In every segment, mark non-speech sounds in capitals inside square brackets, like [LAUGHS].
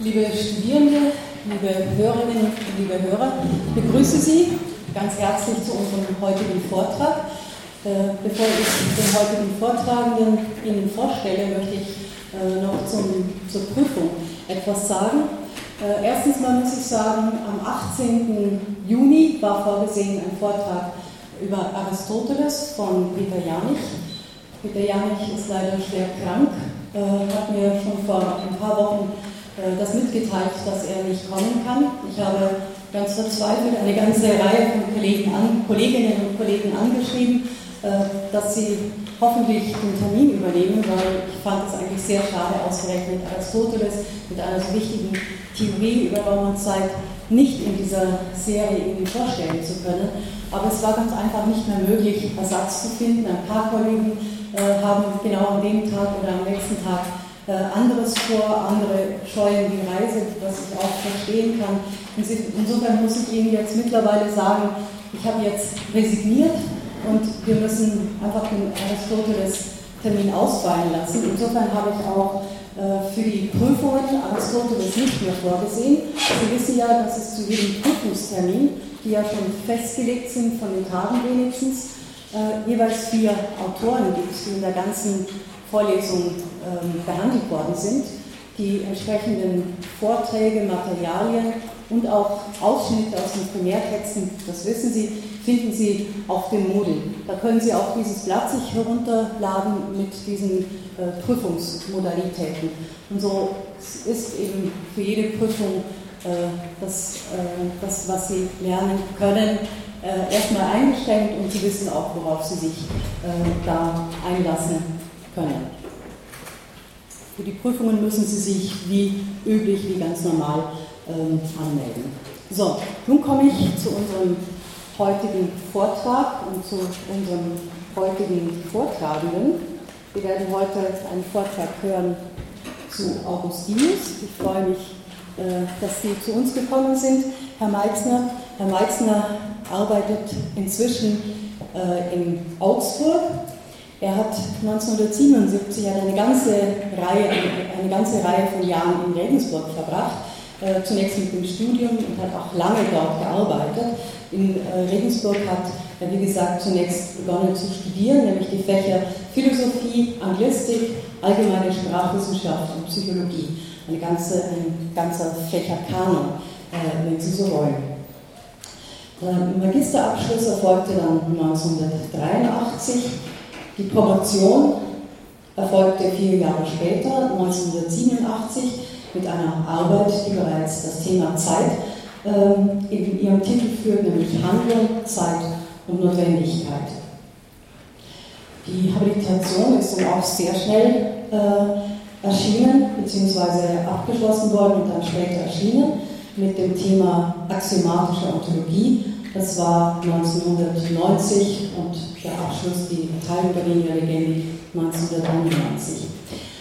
Liebe Studierende, liebe Hörerinnen liebe Hörer, ich begrüße Sie ganz herzlich zu unserem heutigen Vortrag. Äh, bevor ich den heutigen Vortragenden Ihnen vorstelle, möchte ich äh, noch zum, zur Prüfung etwas sagen. Äh, erstens mal muss ich sagen, am 18. Juni war vorgesehen ein Vortrag über Aristoteles von Peter Janich. Peter Janich ist leider schwer krank, hat mir schon vor ein paar Wochen das mitgeteilt, dass er nicht kommen kann. Ich habe ganz verzweifelt eine ganze Reihe von Kollegen an, Kolleginnen und Kollegen angeschrieben, äh, dass sie hoffentlich den Termin übernehmen, weil ich fand es eigentlich sehr schade, ausgerechnet Aristoteles mit einer so wichtigen Theorie über Raumanzeit nicht in dieser Serie irgendwie vorstellen zu können. Aber es war ganz einfach nicht mehr möglich, Ersatz zu finden. Ein paar Kollegen äh, haben genau an dem Tag oder am nächsten Tag äh, anderes vor, andere scheuen die Reise, was ich auch verstehen kann. Insofern muss ich Ihnen jetzt mittlerweile sagen, ich habe jetzt resigniert und wir müssen einfach den Aristoteles-Termin ausfallen lassen. Insofern habe ich auch äh, für die Prüfungen Aristoteles nicht mehr vorgesehen. Sie wissen ja, dass es zu jedem Prüfungstermin, die ja schon festgelegt sind von den Tagen wenigstens, äh, jeweils vier Autoren gibt, die in der ganzen Vorlesungen ähm, behandelt worden sind. Die entsprechenden Vorträge, Materialien und auch Ausschnitte aus den Primärtexten, das wissen Sie, finden Sie auf dem Moodle. Da können Sie auch dieses Blatt sich herunterladen mit diesen äh, Prüfungsmodalitäten. Und so ist eben für jede Prüfung äh, das, äh, das, was Sie lernen können, äh, erstmal eingeschränkt und Sie wissen auch, worauf Sie sich äh, da einlassen können. Für die Prüfungen müssen Sie sich wie üblich, wie ganz normal ähm, anmelden. So, nun komme ich zu unserem heutigen Vortrag und zu unserem heutigen Vortragenden. Wir werden heute einen Vortrag hören zu Augustinus. Ich freue mich, äh, dass Sie zu uns gekommen sind, Herr Meixner. Herr Meixner arbeitet inzwischen äh, in Augsburg er hat 1977 eine ganze Reihe, eine ganze Reihe von Jahren in Regensburg verbracht, äh, zunächst mit dem Studium und hat auch lange dort gearbeitet. In äh, Regensburg hat er, wie gesagt, zunächst begonnen zu studieren, nämlich die Fächer Philosophie, Anglistik, allgemeine Sprachwissenschaft und Psychologie. Eine ganze, ein ganzer Fächerkanon, äh, wenn Sie so wollen. Der Magisterabschluss erfolgte dann 1983 die Promotion erfolgte vier Jahre später, 1987, mit einer Arbeit, die bereits das Thema Zeit ähm, in ihrem Titel führt, nämlich Handlung, Zeit und Notwendigkeit. Die Habilitation ist dann auch sehr schnell äh, erschienen, beziehungsweise abgeschlossen worden und dann später erschienen mit dem Thema axiomatische Ontologie das war 1990 und der Abschluss, die Teilung der Linie Legendi 1991.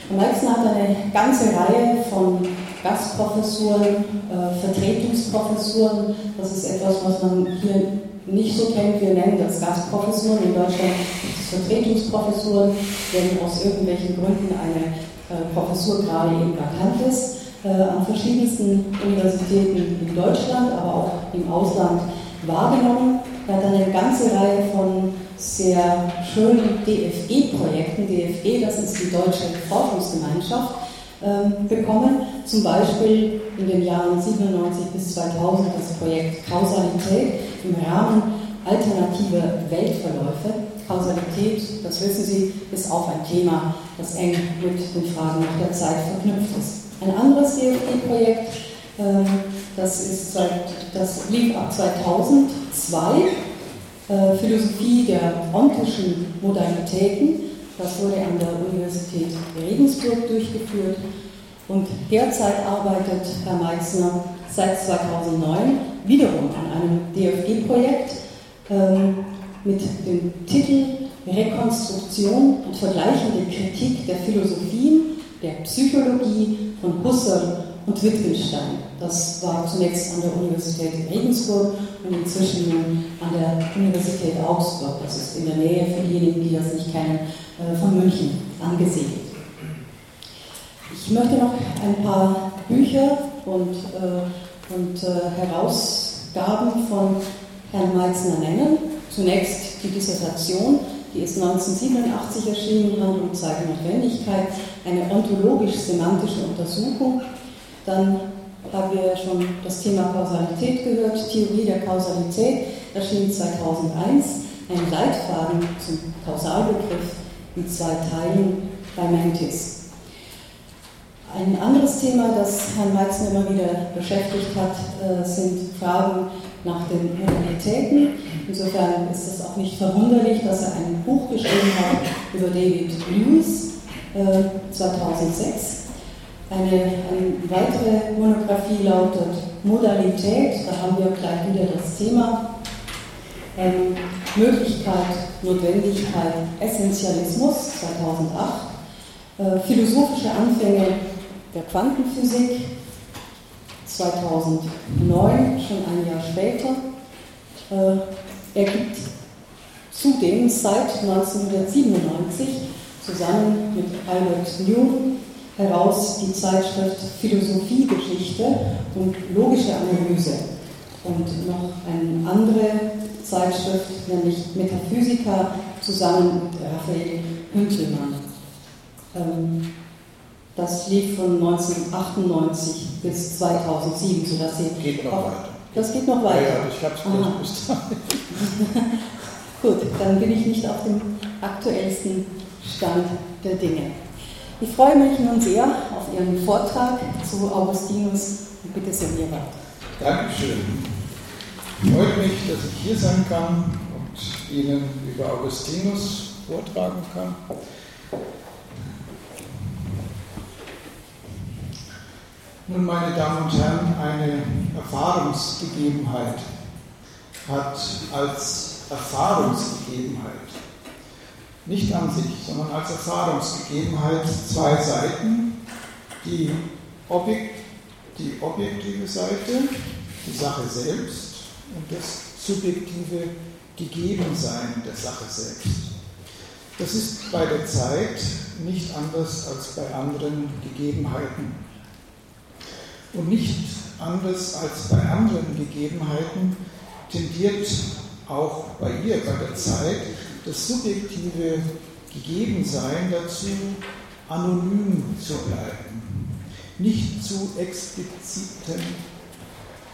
Herr Meixner hat eine ganze Reihe von Gastprofessuren, äh, Vertretungsprofessuren. Das ist etwas, was man hier nicht so kennt. Wir nennen das Gastprofessuren. In Deutschland gibt es Vertretungsprofessuren, wenn aus irgendwelchen Gründen eine äh, Professur gerade eben vakant ist. Äh, an verschiedensten Universitäten in Deutschland, aber auch im Ausland wahrgenommen. Er hat eine ganze Reihe von sehr schönen DFE-Projekten, DFE, das ist die Deutsche Forschungsgemeinschaft, ähm, bekommen. Zum Beispiel in den Jahren 97 bis 2000 das Projekt Kausalität im Rahmen alternativer Weltverläufe. Kausalität, das wissen Sie, ist auch ein Thema, das eng mit den Fragen nach der Zeit verknüpft ist. Ein anderes DFE-Projekt ähm, das, ist seit, das lief ab 2002, äh, Philosophie der ontischen Modalitäten. Das wurde an der Universität Regensburg durchgeführt. Und derzeit arbeitet Herr Meixner seit 2009 wiederum an einem DFG-Projekt ähm, mit dem Titel Rekonstruktion und vergleichende Kritik der Philosophien, der Psychologie von Husserl und Wittgenstein. Das war zunächst an der Universität Regensburg und inzwischen an der Universität Augsburg. Das ist in der Nähe für diejenigen, die das nicht kennen, äh, von München angesiedelt. Ich möchte noch ein paar Bücher und, äh, und äh, Herausgaben von Herrn Meitzner nennen. Zunächst die Dissertation, die ist 1987 erschienen, Handlung, Zeit und Notwendigkeit, eine ontologisch-semantische Untersuchung. Dann haben wir schon das Thema Kausalität gehört, Theorie der Kausalität, erschien 2001, ein Leitfaden zum Kausalbegriff in zwei Teilen bei Mentis. Ein anderes Thema, das Herrn Meitzen immer wieder beschäftigt hat, äh, sind Fragen nach den Modalitäten. Insofern ist es auch nicht verwunderlich, dass er ein Buch geschrieben hat über David Lewis 2006. Eine, eine weitere Monographie lautet Modalität, da haben wir gleich wieder das Thema. Ähm, Möglichkeit, Notwendigkeit, Essentialismus 2008. Äh, philosophische Anfänge der Quantenphysik 2009, schon ein Jahr später. Äh, er gibt zudem seit 1997 zusammen mit Albert Newton heraus die Zeitschrift Philosophiegeschichte und logische Analyse und noch eine andere Zeitschrift, nämlich Metaphysica, zusammen mit Raphael Hüntelmann. Ähm, das lief von 1998 bis 2007, sodass Sie. Geht noch weiter. Das geht noch weiter. Ja, ja ich habe es [LAUGHS] Gut, dann bin ich nicht auf dem aktuellsten Stand der Dinge. Ich freue mich nun sehr auf Ihren Vortrag zu Augustinus bitte sehr Lehrer. Dankeschön. Freut mich, dass ich hier sein kann und Ihnen über Augustinus vortragen kann. Nun, meine Damen und Herren, eine Erfahrungsgegebenheit hat als Erfahrungsgegebenheit, nicht an sich, sondern als Erfahrungsgegebenheit zwei Seiten. Die, Objekt, die objektive Seite, die Sache selbst und das subjektive Gegebensein der Sache selbst. Das ist bei der Zeit nicht anders als bei anderen Gegebenheiten und nicht anders als bei anderen Gegebenheiten tendiert auch bei ihr, bei der Zeit, das subjektive Gegebensein dazu, anonym zu bleiben, nicht zu explizitem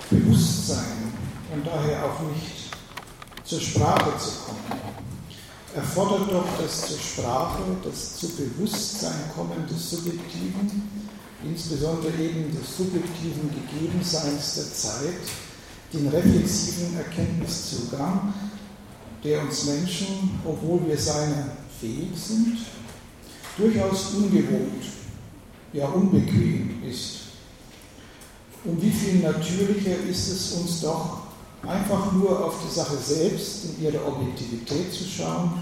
Bewusstsein und daher auch nicht zur Sprache zu kommen. Erfordert doch das zur Sprache, das zu Bewusstsein kommen des Subjektiven, insbesondere eben des subjektiven Gegebenseins der Zeit, den reflexiven Erkenntniszugang, der uns Menschen, obwohl wir seiner fähig sind, durchaus ungewohnt, ja unbequem ist. Und wie viel natürlicher ist es uns doch, einfach nur auf die Sache selbst in ihrer Objektivität zu schauen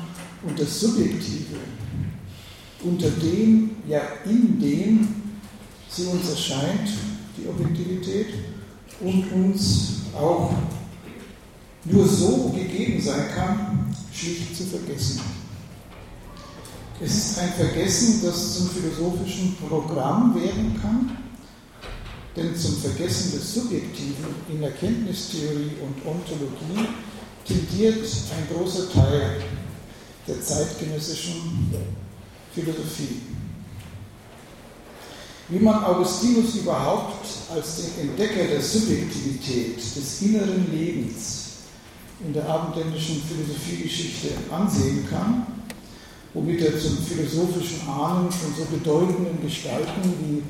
und das Subjektive unter dem, ja in dem sie uns erscheint, die Objektivität, und uns auch nur so gegeben sein kann, schlicht zu vergessen. Es ist ein Vergessen, das zum philosophischen Programm werden kann, denn zum Vergessen des Subjektiven in Erkenntnistheorie und Ontologie tendiert ein großer Teil der zeitgenössischen Philosophie. Wie man Augustinus überhaupt als den Entdecker der Subjektivität, des inneren Lebens in der abendländischen Philosophiegeschichte ansehen kann, womit er zum philosophischen Ahnen von so bedeutenden Gestalten wie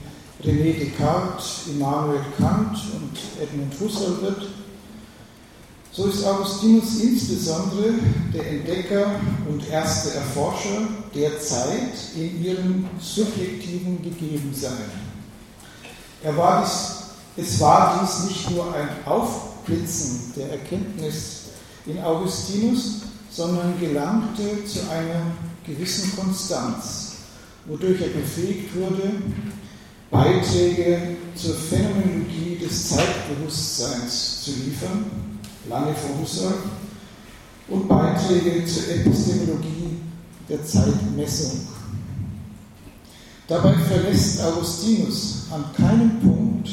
René Descartes, Immanuel Kant und Edmund Husserl wird, so ist Augustinus insbesondere der Entdecker und erste Erforscher der Zeit in ihrem subjektiven Gegebensein. Er war dies, es war dies nicht nur ein Aufblitzen der Erkenntnis in Augustinus, sondern gelangte zu einer gewissen Konstanz, wodurch er befähigt wurde, Beiträge zur Phänomenologie des Zeitbewusstseins zu liefern lange vor Husserl, und Beiträge zur Epistemologie der Zeitmessung. Dabei verlässt Augustinus an keinem Punkt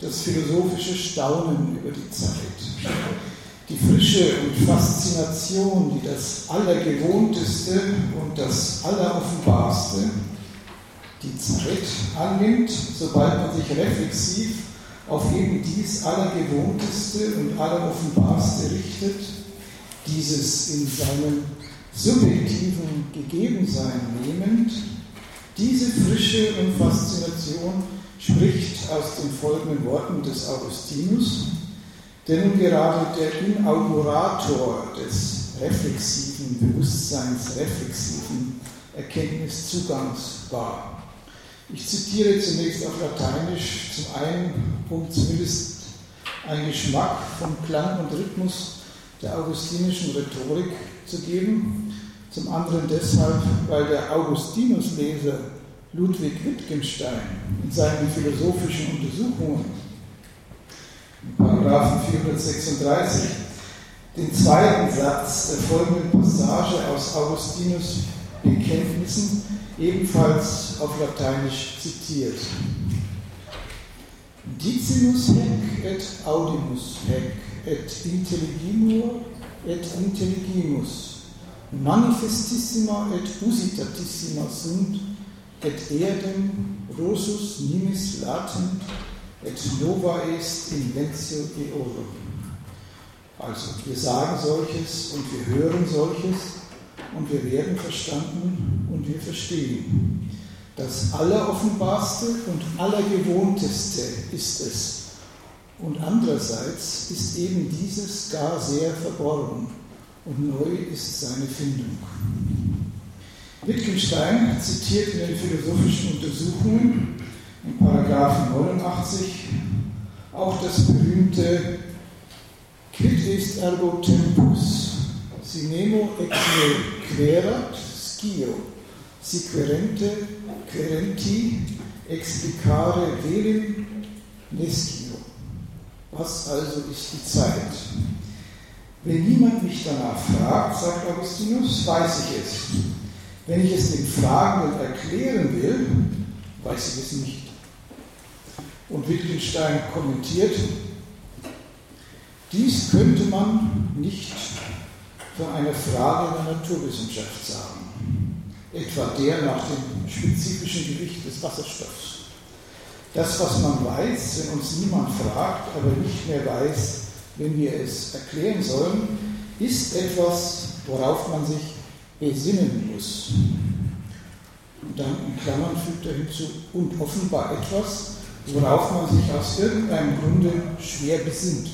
das philosophische Staunen über die Zeit. Die Frische und Faszination, die das Allergewohnteste und das Alleroffenbarste, die Zeit annimmt, sobald man sich reflexiv auf eben dies Allergewohnteste und Alleroffenbarste richtet, dieses in seinem subjektiven Gegebensein nehmend, diese Frische und Faszination spricht aus den folgenden Worten des Augustinus, der nun gerade der Inaugurator des reflexiven Bewusstseins, reflexiven Erkenntniszugangs war. Ich zitiere zunächst auf Lateinisch, zum einen, um zumindest einen Geschmack vom Klang und Rhythmus der augustinischen Rhetorik zu geben, zum anderen deshalb, weil der Augustinusleser Ludwig Wittgenstein in seinen philosophischen Untersuchungen, Paragraphen 436, den zweiten Satz der folgenden Passage aus Augustinus Bekenntnissen ebenfalls auf Lateinisch zitiert. Dicimus hec et audimus hec et intelligimur et intelligimus manifestissima et usitatissima sunt et eadem rosus nimis latent et nova est inventio eorum. Also, wir sagen solches und wir hören solches und wir werden verstanden und wir verstehen. Das Alleroffenbarste und Allergewohnteste ist es. Und andererseits ist eben dieses gar sehr verborgen und neu ist seine Findung. Wittgenstein zitiert in den philosophischen Untersuchungen in Paragraphen 89 auch das berühmte Quid est ergo tempus, si nemo ex me querat scio, si querente, querenti explicare velim nescio. Was also ist die Zeit? Wenn niemand mich danach fragt, sagt Augustinus, weiß ich es. Wenn ich es den Fragenden erklären will, weiß ich es nicht. Und Wittgenstein kommentiert, dies könnte man nicht von einer Frage der Naturwissenschaft sagen, etwa der nach dem spezifischen Gewicht des Wasserstoffs. Das, was man weiß, wenn uns niemand fragt, aber nicht mehr weiß, wenn wir es erklären sollen, ist etwas, worauf man sich besinnen muss. Und dann in Klammern fügt er hinzu, und offenbar etwas, worauf man sich aus irgendeinem Grunde schwer besinnt.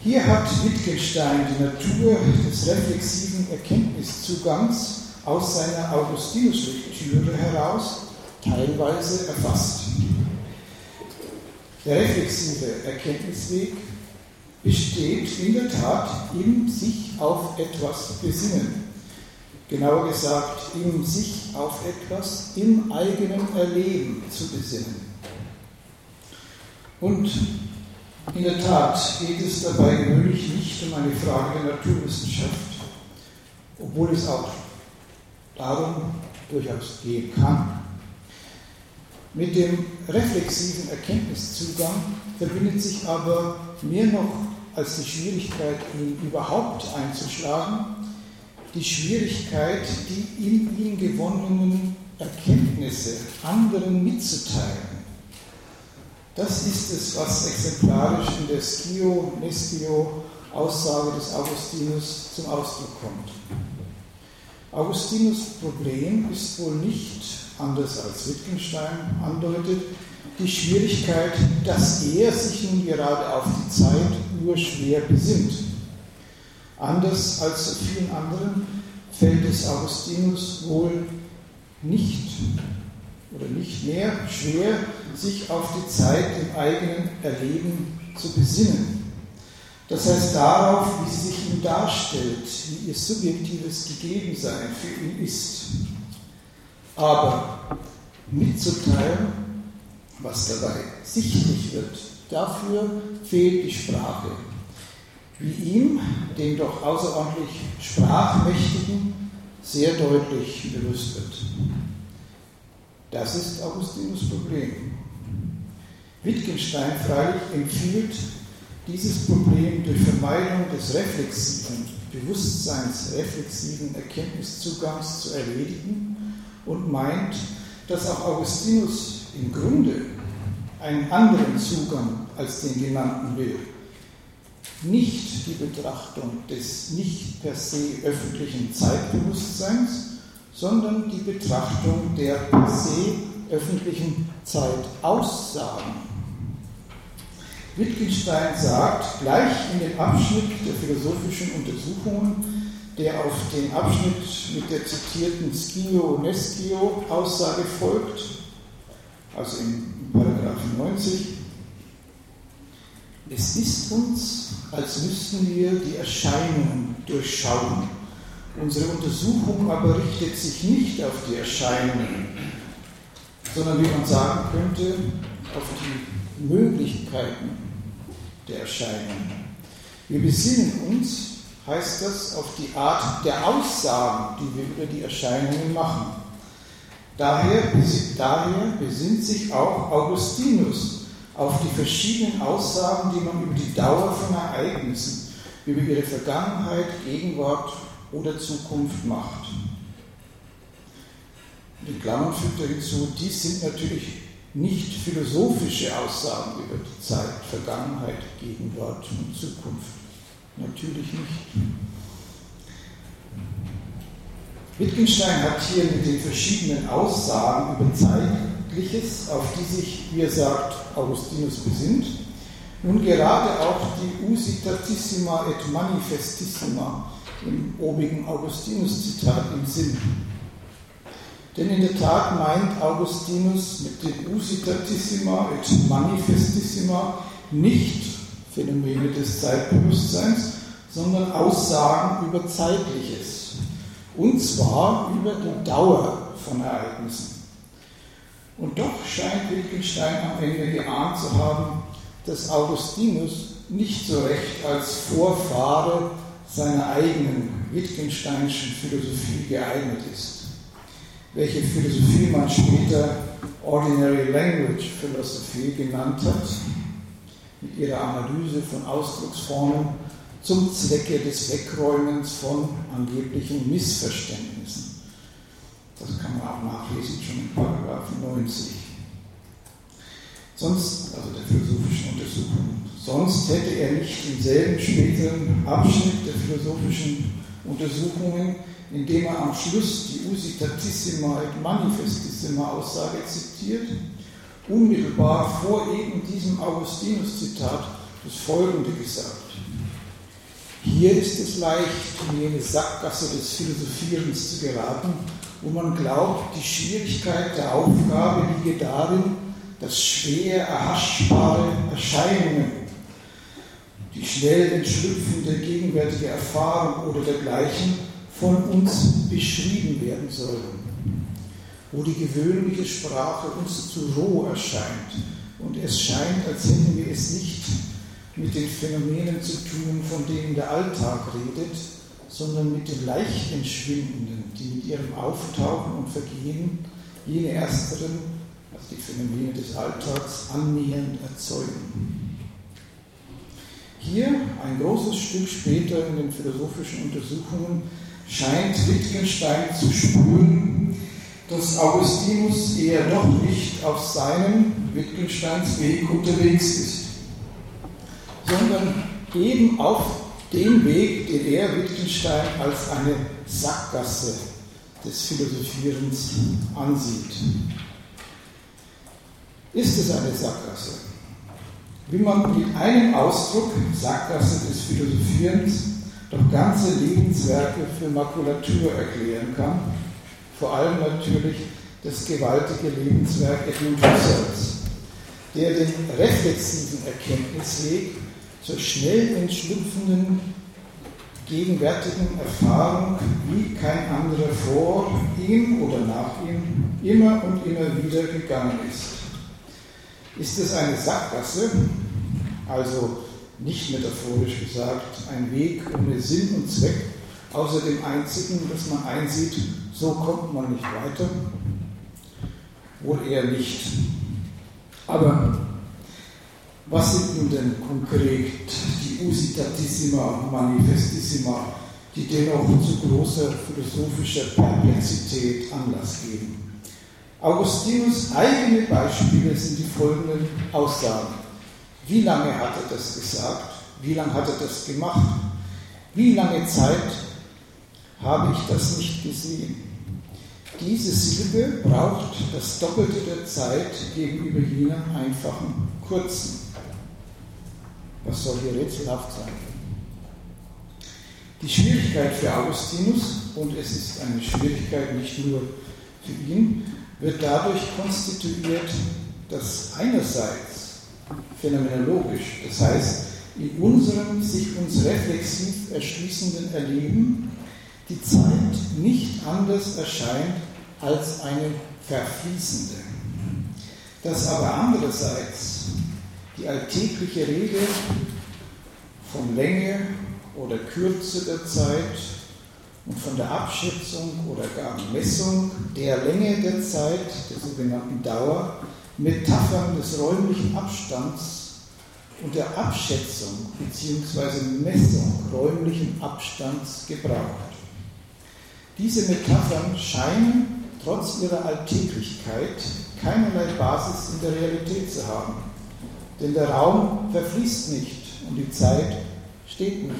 Hier hat Wittgenstein die Natur des reflexiven Erkenntniszugangs aus seiner Augustinus-Lektüre heraus teilweise erfasst. Der reflexive Erkenntnisweg besteht in der Tat im sich auf etwas besinnen. Genauer gesagt, im sich auf etwas im eigenen Erleben zu besinnen. Und in der Tat geht es dabei gewöhnlich nicht um eine Frage der Naturwissenschaft, obwohl es auch darum durchaus gehen kann. Mit dem reflexiven Erkenntniszugang verbindet sich aber mehr noch als die Schwierigkeit, ihn überhaupt einzuschlagen, die Schwierigkeit, die in ihm gewonnenen Erkenntnisse anderen mitzuteilen. Das ist es, was exemplarisch in der Schio Nestio Aussage des Augustinus zum Ausdruck kommt. Augustinus Problem ist wohl nicht anders als Wittgenstein andeutet, die Schwierigkeit, dass er sich nun gerade auf die Zeit nur schwer besinnt. Anders als so vielen anderen fällt es Augustinus wohl nicht oder nicht mehr schwer, sich auf die Zeit im eigenen Erleben zu besinnen. Das heißt darauf, wie sie sich ihm darstellt, wie ihr subjektives Gegebensein für ihn ist. Aber mitzuteilen, was dabei sichtlich wird, dafür fehlt die Sprache. Wie ihm, dem doch außerordentlich Sprachmächtigen, sehr deutlich bewusst wird. Das ist Augustinus Problem. Wittgenstein freilich empfiehlt, dieses Problem durch Vermeidung des reflexiven, bewusstseinsreflexiven Erkenntniszugangs zu erledigen und meint, dass auch Augustinus im Grunde einen anderen Zugang als den genannten will. Nicht die Betrachtung des nicht per se öffentlichen Zeitbewusstseins, sondern die Betrachtung der per se öffentlichen Zeitaussagen. Wittgenstein sagt gleich in dem Abschnitt der philosophischen Untersuchungen, der auf den Abschnitt mit der zitierten Schio-Neschio-Aussage folgt, also im Paragraph 90, es ist uns, als müssten wir die Erscheinungen durchschauen. Unsere Untersuchung aber richtet sich nicht auf die Erscheinungen, sondern wie man sagen könnte, auf die Möglichkeiten der Erscheinungen. Wir besinnen uns, heißt das, auf die Art der Aussagen, die wir über die Erscheinungen machen. Daher, daher besinnt sich auch Augustinus auf die verschiedenen Aussagen, die man über die Dauer von Ereignissen, über ihre Vergangenheit, Gegenwart oder Zukunft macht. In Klammern fügt er hinzu, dies sind natürlich nicht philosophische Aussagen über die Zeit, Vergangenheit, Gegenwart und Zukunft. Natürlich nicht. Wittgenstein hat hier mit den verschiedenen Aussagen über Zeitliches, auf die sich, wie er sagt, Augustinus besinnt, nun gerade auch die Usitatissima et Manifestissima im obigen Augustinus-Zitat im Sinn. Denn in der Tat meint Augustinus mit dem Usitatissima et Manifestissima nicht Phänomene des Zeitbewusstseins, sondern Aussagen über Zeitliches. Und zwar über die Dauer von Ereignissen. Und doch scheint Wittgenstein am Ende geahnt zu haben, dass Augustinus nicht so recht als Vorfahre seiner eigenen Wittgensteinischen Philosophie geeignet ist welche Philosophie man später Ordinary Language Philosophy genannt hat, mit ihrer Analyse von Ausdrucksformen zum Zwecke des Wegräumens von angeblichen Missverständnissen. Das kann man auch nachlesen, schon in Paragraph 90. Sonst, also der philosophischen Untersuchung, sonst hätte er nicht im selben späteren Abschnitt der philosophischen Untersuchungen indem er am Schluss die Usitatissima et Manifestissima Aussage zitiert, unmittelbar vor eben diesem Augustinus-Zitat das Folgende gesagt. Hier ist es leicht, in jene Sackgasse des Philosophierens zu geraten, wo man glaubt, die Schwierigkeit der Aufgabe liege darin, dass schwer erhaschbare Erscheinungen, die schnell entschlüpfende gegenwärtige Erfahrung oder dergleichen von uns beschrieben werden sollen, wo die gewöhnliche Sprache uns zu roh erscheint und es scheint, als hätten wir es nicht mit den Phänomenen zu tun, von denen der Alltag redet, sondern mit den leicht entschwindenden, die mit ihrem Auftauchen und Vergehen jene ersteren, also die Phänomene des Alltags, annähernd erzeugen. Hier, ein großes Stück später in den philosophischen Untersuchungen, scheint Wittgenstein zu spüren, dass Augustinus eher doch nicht auf seinem Wittgensteins Weg unterwegs ist, sondern eben auf dem Weg, den er Wittgenstein als eine Sackgasse des Philosophierens ansieht. Ist es eine Sackgasse? Wie man mit einem Ausdruck Sackgasse des Philosophierens doch ganze Lebenswerke für Makulatur erklären kann, vor allem natürlich das gewaltige Lebenswerk Edmund Husserls, der den reflexiven Erkenntnisweg zur schnell entschlüpfenden gegenwärtigen Erfahrung wie kein anderer vor ihm oder nach ihm immer und immer wieder gegangen ist. Ist es eine Sackgasse, also nicht metaphorisch gesagt, ein Weg ohne Sinn und Zweck, außer dem einzigen, dass man einsieht, so kommt man nicht weiter? Wohl eher nicht. Aber was sind nun denn konkret die Usitatissima Manifestissima, die dennoch zu großer philosophischer Perplexität Anlass geben? Augustinus eigene Beispiele sind die folgenden Aussagen. Wie lange hat er das gesagt? Wie lange hat er das gemacht? Wie lange Zeit habe ich das nicht gesehen? Diese Silbe braucht das Doppelte der Zeit gegenüber jener einfachen kurzen. Was soll hier rätselhaft sein? Die Schwierigkeit für Augustinus, und es ist eine Schwierigkeit nicht nur für ihn, wird dadurch konstituiert, dass einerseits phänomenologisch, das heißt in unserem sich uns reflexiv erschließenden Erleben, die Zeit nicht anders erscheint als eine verfließende. Dass aber andererseits die alltägliche Rede von Länge oder Kürze der Zeit und von der Abschätzung oder gar Messung der Länge der Zeit, der sogenannten Dauer, Metaphern des räumlichen Abstands und der Abschätzung bzw. Messung räumlichen Abstands gebraucht. Diese Metaphern scheinen trotz ihrer Alltäglichkeit keinerlei Basis in der Realität zu haben, denn der Raum verfließt nicht und die Zeit steht nicht.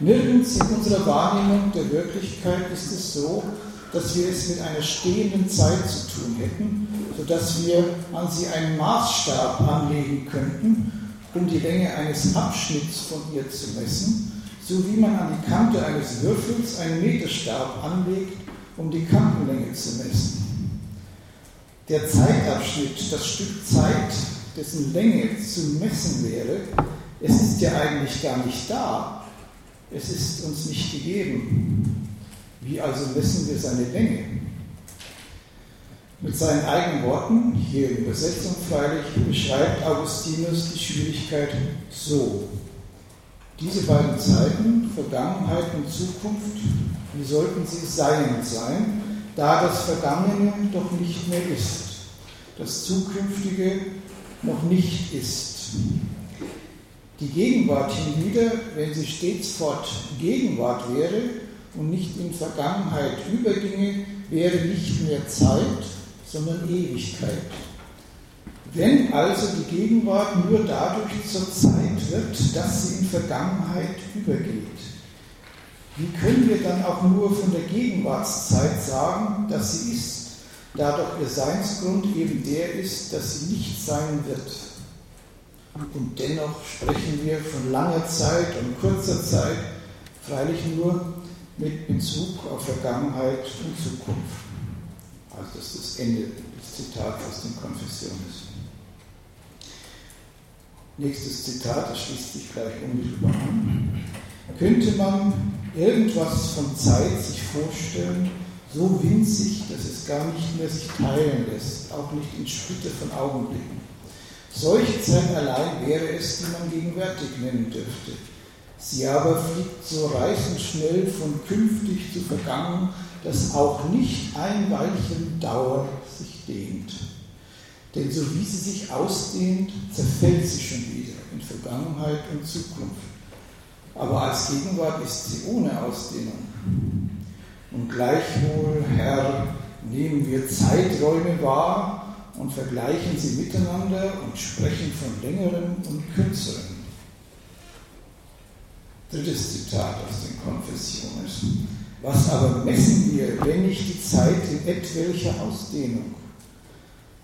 Nirgends in unserer Wahrnehmung der Wirklichkeit ist es so, dass wir es mit einer stehenden Zeit zu tun hätten, sodass wir an sie einen Maßstab anlegen könnten, um die Länge eines Abschnitts von ihr zu messen, so wie man an die Kante eines Würfels einen Meterstab anlegt, um die Kantenlänge zu messen. Der Zeitabschnitt, das Stück Zeit, dessen Länge zu messen wäre, es ist ja eigentlich gar nicht da, es ist uns nicht gegeben. Wie also messen wir seine Länge? Mit seinen eigenen Worten, hier in Übersetzung freilich, beschreibt Augustinus die Schwierigkeit so. Diese beiden Zeiten, Vergangenheit und Zukunft, wie sollten sie sein sein, da das Vergangene doch nicht mehr ist, das Zukünftige noch nicht ist. Die Gegenwart hinwieder, wenn sie stets fort Gegenwart wäre und nicht in Vergangenheit überginge, wäre nicht mehr Zeit, sondern Ewigkeit. Wenn also die Gegenwart nur dadurch zur Zeit wird, dass sie in Vergangenheit übergeht, wie können wir dann auch nur von der Gegenwartszeit sagen, dass sie ist, da doch ihr Seinsgrund eben der ist, dass sie nicht sein wird? Und dennoch sprechen wir von langer Zeit und kurzer Zeit, freilich nur mit Bezug auf Vergangenheit und Zukunft. Also das ist das Ende des Zitats aus den Konfessionen. Nächstes Zitat, das schließt sich gleich unmittelbar an. Könnte man irgendwas von Zeit sich vorstellen, so winzig, dass es gar nicht mehr sich teilen lässt, auch nicht in Splitte von Augenblicken? Solche Zeit allein wäre es, die man gegenwärtig nennen dürfte. Sie aber fliegt so reißend schnell von künftig zu vergangen, dass auch nicht ein Weilchen Dauer sich dehnt. Denn so wie sie sich ausdehnt, zerfällt sie schon wieder in Vergangenheit und Zukunft. Aber als Gegenwart ist sie ohne Ausdehnung. Und gleichwohl, Herr, nehmen wir Zeiträume wahr, und vergleichen sie miteinander und sprechen von längeren und kürzeren. Drittes Zitat aus den Konfessionen. Was aber messen wir, wenn nicht die Zeit in etwelcher Ausdehnung?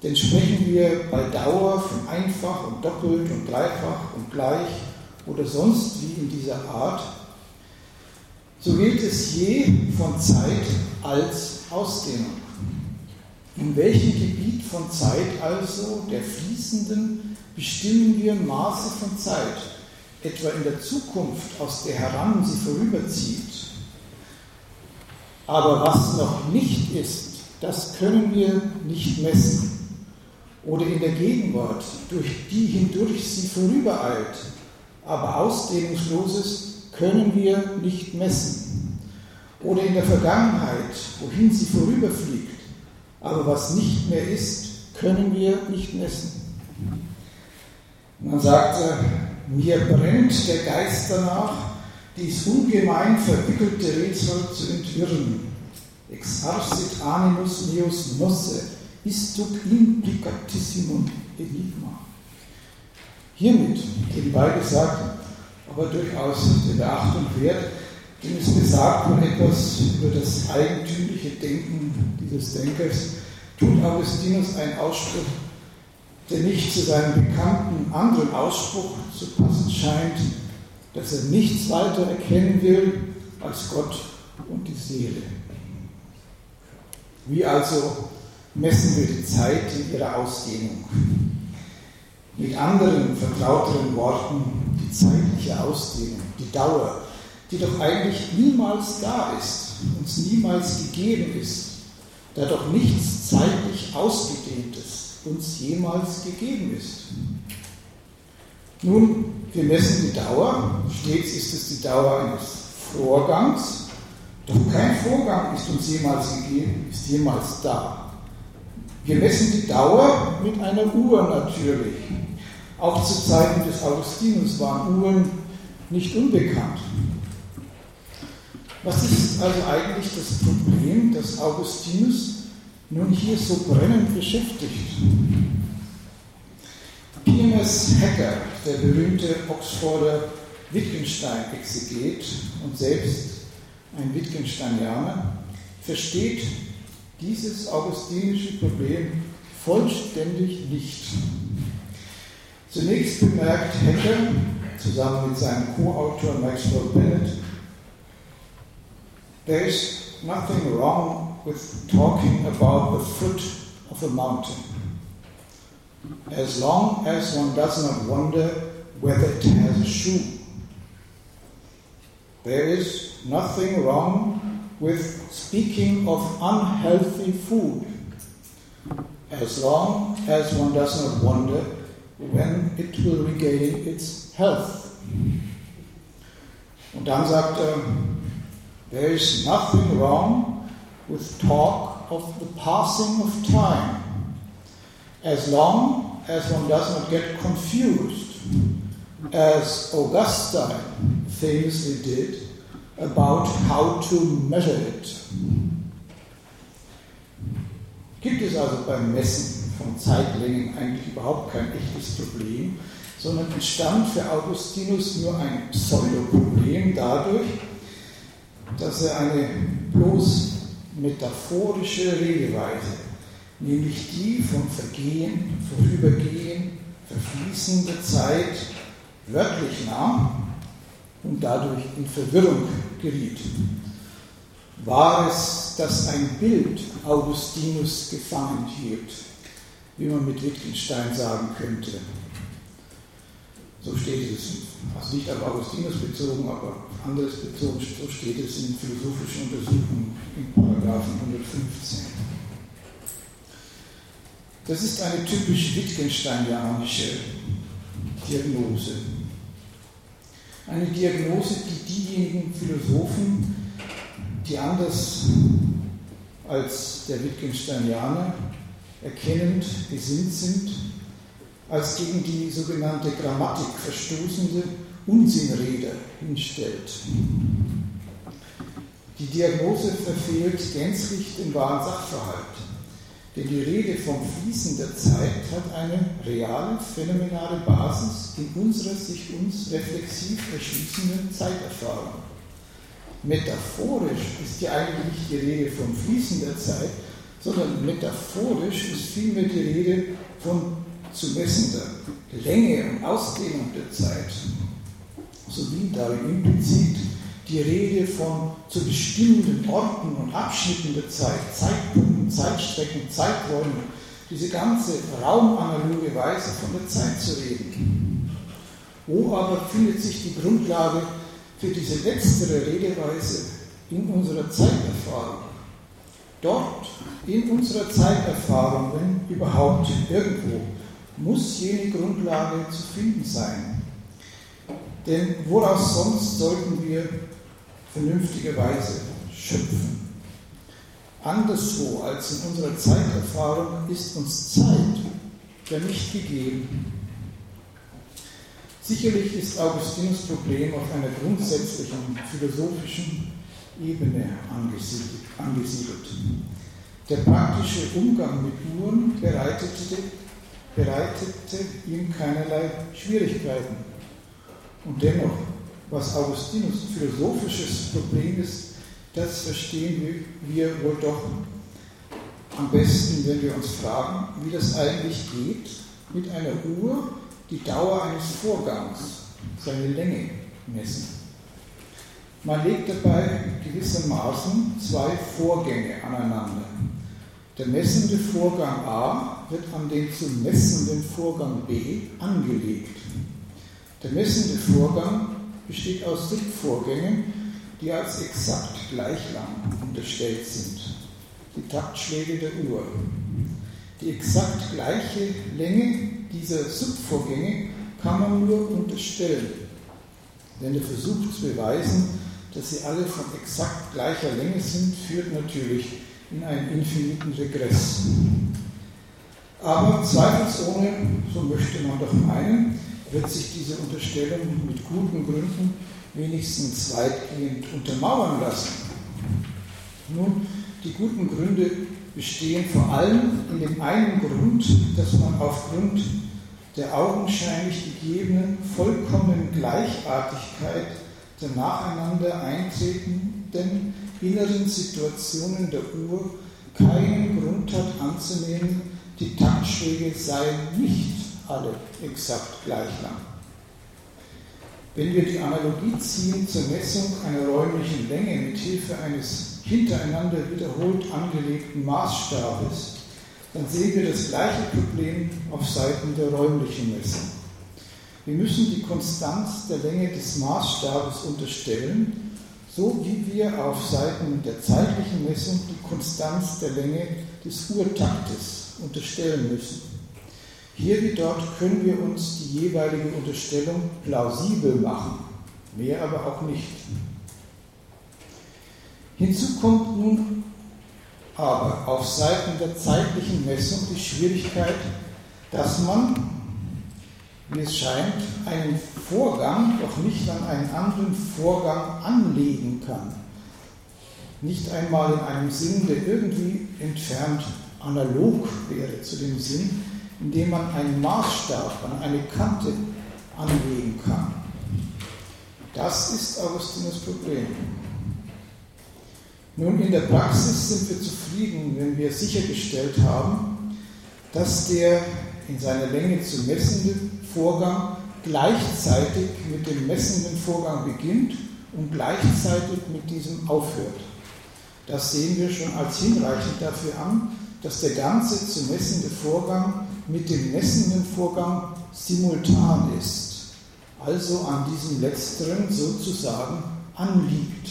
Denn sprechen wir bei Dauer von einfach und doppelt und dreifach und gleich oder sonst wie in dieser Art, so gilt es je von Zeit als Ausdehnung. In welchem Gebiet von Zeit also, der fließenden, bestimmen wir Maße von Zeit, etwa in der Zukunft, aus der heran sie vorüberzieht? Aber was noch nicht ist, das können wir nicht messen. Oder in der Gegenwart, durch die hindurch sie vorübereilt, aber Ausdehnungsloses können wir nicht messen. Oder in der Vergangenheit, wohin sie vorüberfliegt. Aber was nicht mehr ist, können wir nicht messen. Man sagte, mir brennt der Geist danach, dies ungemein verwickelte Rätsel zu entwirren. Ex arsit animus meus nosse, istuc implicatissimum enigma. Hiermit, nebenbei gesagt, aber durchaus der Beachtung wert, denn es besagt wohl etwas über das eigentümliche Denken dieses Denkers, tut Augustinus einen Ausspruch, der nicht zu seinem bekannten anderen Ausspruch zu passen scheint, dass er nichts weiter erkennen will als Gott und die Seele. Wie also messen wir die Zeit in ihrer Ausdehnung? Mit anderen, vertrauteren Worten, die zeitliche Ausdehnung, die Dauer, die doch eigentlich niemals da ist, uns niemals gegeben ist, da doch nichts zeitlich Ausgedehntes uns jemals gegeben ist. Nun, wir messen die Dauer, stets ist es die Dauer eines Vorgangs, doch kein Vorgang ist uns jemals gegeben, ist jemals da. Wir messen die Dauer mit einer Uhr natürlich. Auch zu Zeiten des Augustinus waren Uhren nicht unbekannt. Was ist also eigentlich das Problem, das Augustinus nun hier so brennend beschäftigt? PMS Hacker, der berühmte Oxforder Wittgenstein-Exeget und selbst ein Wittgensteinianer, versteht dieses augustinische Problem vollständig nicht. Zunächst bemerkt Hacker zusammen mit seinem Co-Autor Maxwell Bennett, there is nothing wrong with talking about the foot of a mountain, as long as one does not wonder whether it has a shoe. There is nothing wrong with speaking of unhealthy food, as long as one does not wonder when it will regain its health. Und dann sagt er, there is nothing wrong with talk of the passing of time, as long as one does not get confused, as Augustine famously did, about how to measure it. Gibt es also beim Messen von Zeitlängen eigentlich überhaupt kein echtes Problem, sondern entstand für Augustinus nur ein Pseudoproblem dadurch, dass er eine bloß metaphorische Redeweise, nämlich die vom Vergehen, Vorübergehen, verfließende Zeit wörtlich nahm und dadurch in Verwirrung geriet. War es, dass ein Bild Augustinus gefangen hielt, wie man mit Wittgenstein sagen könnte? So steht es, also nicht auf Augustinus bezogen, aber auf anderes bezogen, so steht es in philosophischen Untersuchungen im Paragraphen 115. Das ist eine typisch Wittgensteinianische Diagnose. Eine Diagnose, die diejenigen Philosophen, die anders als der Wittgensteinianer erkennend gesinnt sind, als gegen die sogenannte Grammatik verstoßende Unsinnrede hinstellt. Die Diagnose verfehlt gänzlich den wahren Sachverhalt, denn die Rede vom Fließen der Zeit hat eine reale, phänomenale Basis in unserer sich uns reflexiv erschließenden Zeiterfahrung. Metaphorisch ist ja eigentlich die Rede vom Fließen der Zeit, sondern metaphorisch ist vielmehr die Rede von zu messender Länge und Ausdehnung der Zeit, sowie darin implizit die Rede von zu bestimmenden Orten und Abschnitten der Zeit, Zeitpunkten, Zeitstrecken, Zeiträumen, diese ganze raumanaloge Weise von der Zeit zu reden. Wo aber findet sich die Grundlage für diese letztere Redeweise in unserer Zeiterfahrung? Dort, in unserer Zeiterfahrung, wenn überhaupt irgendwo, muss jene Grundlage zu finden sein. Denn woraus sonst sollten wir vernünftigerweise schöpfen? Anderswo als in unserer Zeiterfahrung ist uns Zeit ja nicht gegeben. Sicherlich ist Augustinus Problem auf einer grundsätzlichen philosophischen Ebene angesiedelt. Der praktische Umgang mit Uhren bereitete, bereitete ihm keinerlei Schwierigkeiten. Und dennoch, was Augustinus philosophisches Problem ist, das verstehen wir wohl doch am besten, wenn wir uns fragen, wie das eigentlich geht, mit einer Uhr die Dauer eines Vorgangs, seine Länge messen. Man legt dabei gewissermaßen zwei Vorgänge aneinander. Der messende Vorgang A wird an den zu messenden Vorgang B angelegt. Der messende Vorgang besteht aus Subvorgängen, die als exakt gleich lang unterstellt sind. Die Taktschläge der Uhr. Die exakt gleiche Länge dieser Subvorgänge kann man nur unterstellen. Denn der Versuch zu beweisen, dass sie alle von exakt gleicher Länge sind, führt natürlich in einen infiniten Regress. Aber zweifelsohne, so möchte man doch meinen, wird sich diese Unterstellung mit guten Gründen wenigstens weitgehend untermauern lassen. Nun, die guten Gründe bestehen vor allem in dem einen Grund, dass man aufgrund der augenscheinlich gegebenen vollkommenen Gleichartigkeit der nacheinander eintretenden inneren Situationen der Uhr keinen Grund hat anzunehmen, die Taktschläge seien nicht alle exakt gleich lang. Wenn wir die Analogie ziehen zur Messung einer räumlichen Länge mit Hilfe eines hintereinander wiederholt angelegten Maßstabes, dann sehen wir das gleiche Problem auf Seiten der räumlichen Messung. Wir müssen die Konstanz der Länge des Maßstabes unterstellen, so wie wir auf Seiten der zeitlichen Messung die Konstanz der Länge des Uhrtaktes unterstellen müssen. Hier wie dort können wir uns die jeweilige Unterstellung plausibel machen, mehr aber auch nicht. Hinzu kommt nun aber auf Seiten der zeitlichen Messung die Schwierigkeit, dass man wie es scheint, einen Vorgang doch nicht an einen anderen Vorgang anlegen kann. Nicht einmal in einem Sinn, der irgendwie entfernt analog wäre zu dem Sinn, in dem man einen Maßstab an eine Kante anlegen kann. Das ist Augustinus Problem. Nun, in der Praxis sind wir zufrieden, wenn wir sichergestellt haben, dass der in seiner Länge zu messende Vorgang gleichzeitig mit dem messenden Vorgang beginnt und gleichzeitig mit diesem aufhört. Das sehen wir schon als hinreichend dafür an, dass der ganze zu messende Vorgang mit dem messenden Vorgang simultan ist, also an diesem letzteren sozusagen anliegt.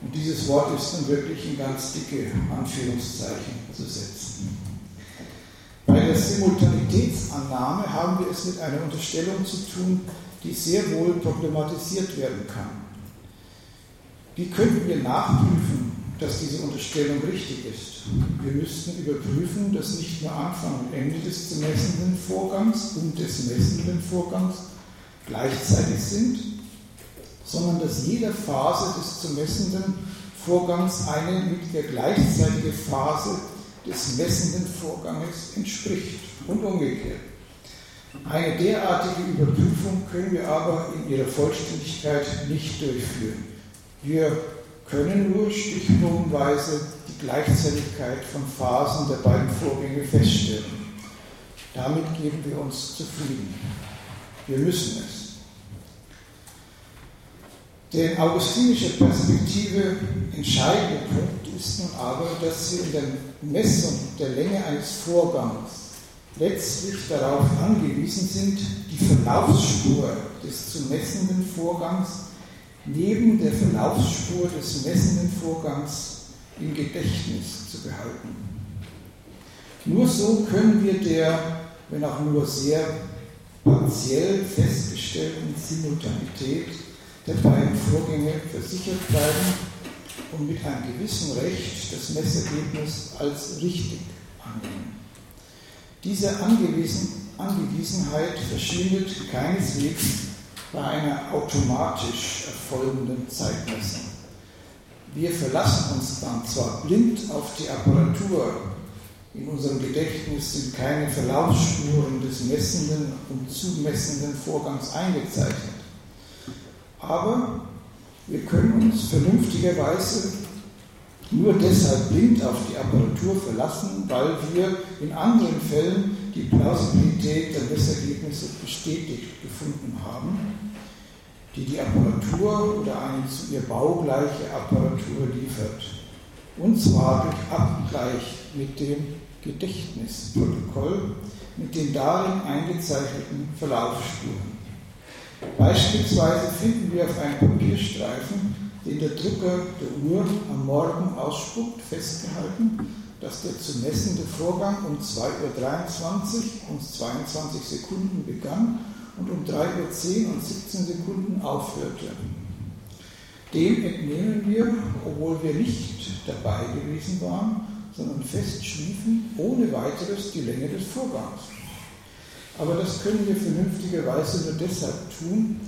Und dieses Wort ist dann wirklich in ganz dicke Anführungszeichen zu setzen. Bei der Simultanitätsannahme haben wir es mit einer Unterstellung zu tun, die sehr wohl problematisiert werden kann. Wie könnten wir nachprüfen, dass diese Unterstellung richtig ist? Wir müssten überprüfen, dass nicht nur Anfang und Ende des zu messenden Vorgangs und des messenden Vorgangs gleichzeitig sind, sondern dass jede Phase des zu messenden Vorgangs eine mit der gleichzeitige Phase des messenden Vorganges entspricht und umgekehrt. Eine derartige Überprüfung können wir aber in ihrer Vollständigkeit nicht durchführen. Wir können nur stichprobenweise die Gleichzeitigkeit von Phasen der beiden Vorgänge feststellen. Damit geben wir uns zufrieden. Wir müssen es. Der augustinische Perspektive entscheidende Punkt ist nun aber, dass wir in der Messung der Länge eines Vorgangs letztlich darauf angewiesen sind, die Verlaufsspur des zu messenden Vorgangs neben der Verlaufsspur des messenden Vorgangs im Gedächtnis zu behalten. Nur so können wir der, wenn auch nur sehr partiell festgestellten, Simultanität der beiden Vorgänge versichert bleiben und mit einem gewissen Recht das Messergebnis als richtig annehmen. Diese Angewiesen, Angewiesenheit verschwindet keineswegs bei einer automatisch erfolgenden Zeitmessung. Wir verlassen uns dann zwar blind auf die Apparatur, in unserem Gedächtnis sind keine Verlaufsspuren des messenden und zumessenden Vorgangs eingezeichnet, aber wir können uns vernünftigerweise nur deshalb blind auf die Apparatur verlassen, weil wir in anderen Fällen die Plausibilität der Messergebnisse bestätigt gefunden haben, die die Apparatur oder eine zu ihr baugleiche Apparatur liefert. Und zwar durch Abgleich mit dem Gedächtnisprotokoll, mit den darin eingezeichneten Verlaufsspuren. Beispielsweise finden wir auf einem Papierstreifen, den der Drucker der Uhr am Morgen ausspuckt, festgehalten, dass der zu messende Vorgang um 2.23 Uhr und 22 Sekunden begann und um 3.10 Uhr und 17 Sekunden aufhörte. Dem entnehmen wir, obwohl wir nicht dabei gewesen waren, sondern festschliefen ohne weiteres die Länge des Vorgangs. Aber das können wir vernünftigerweise nur deshalb tun,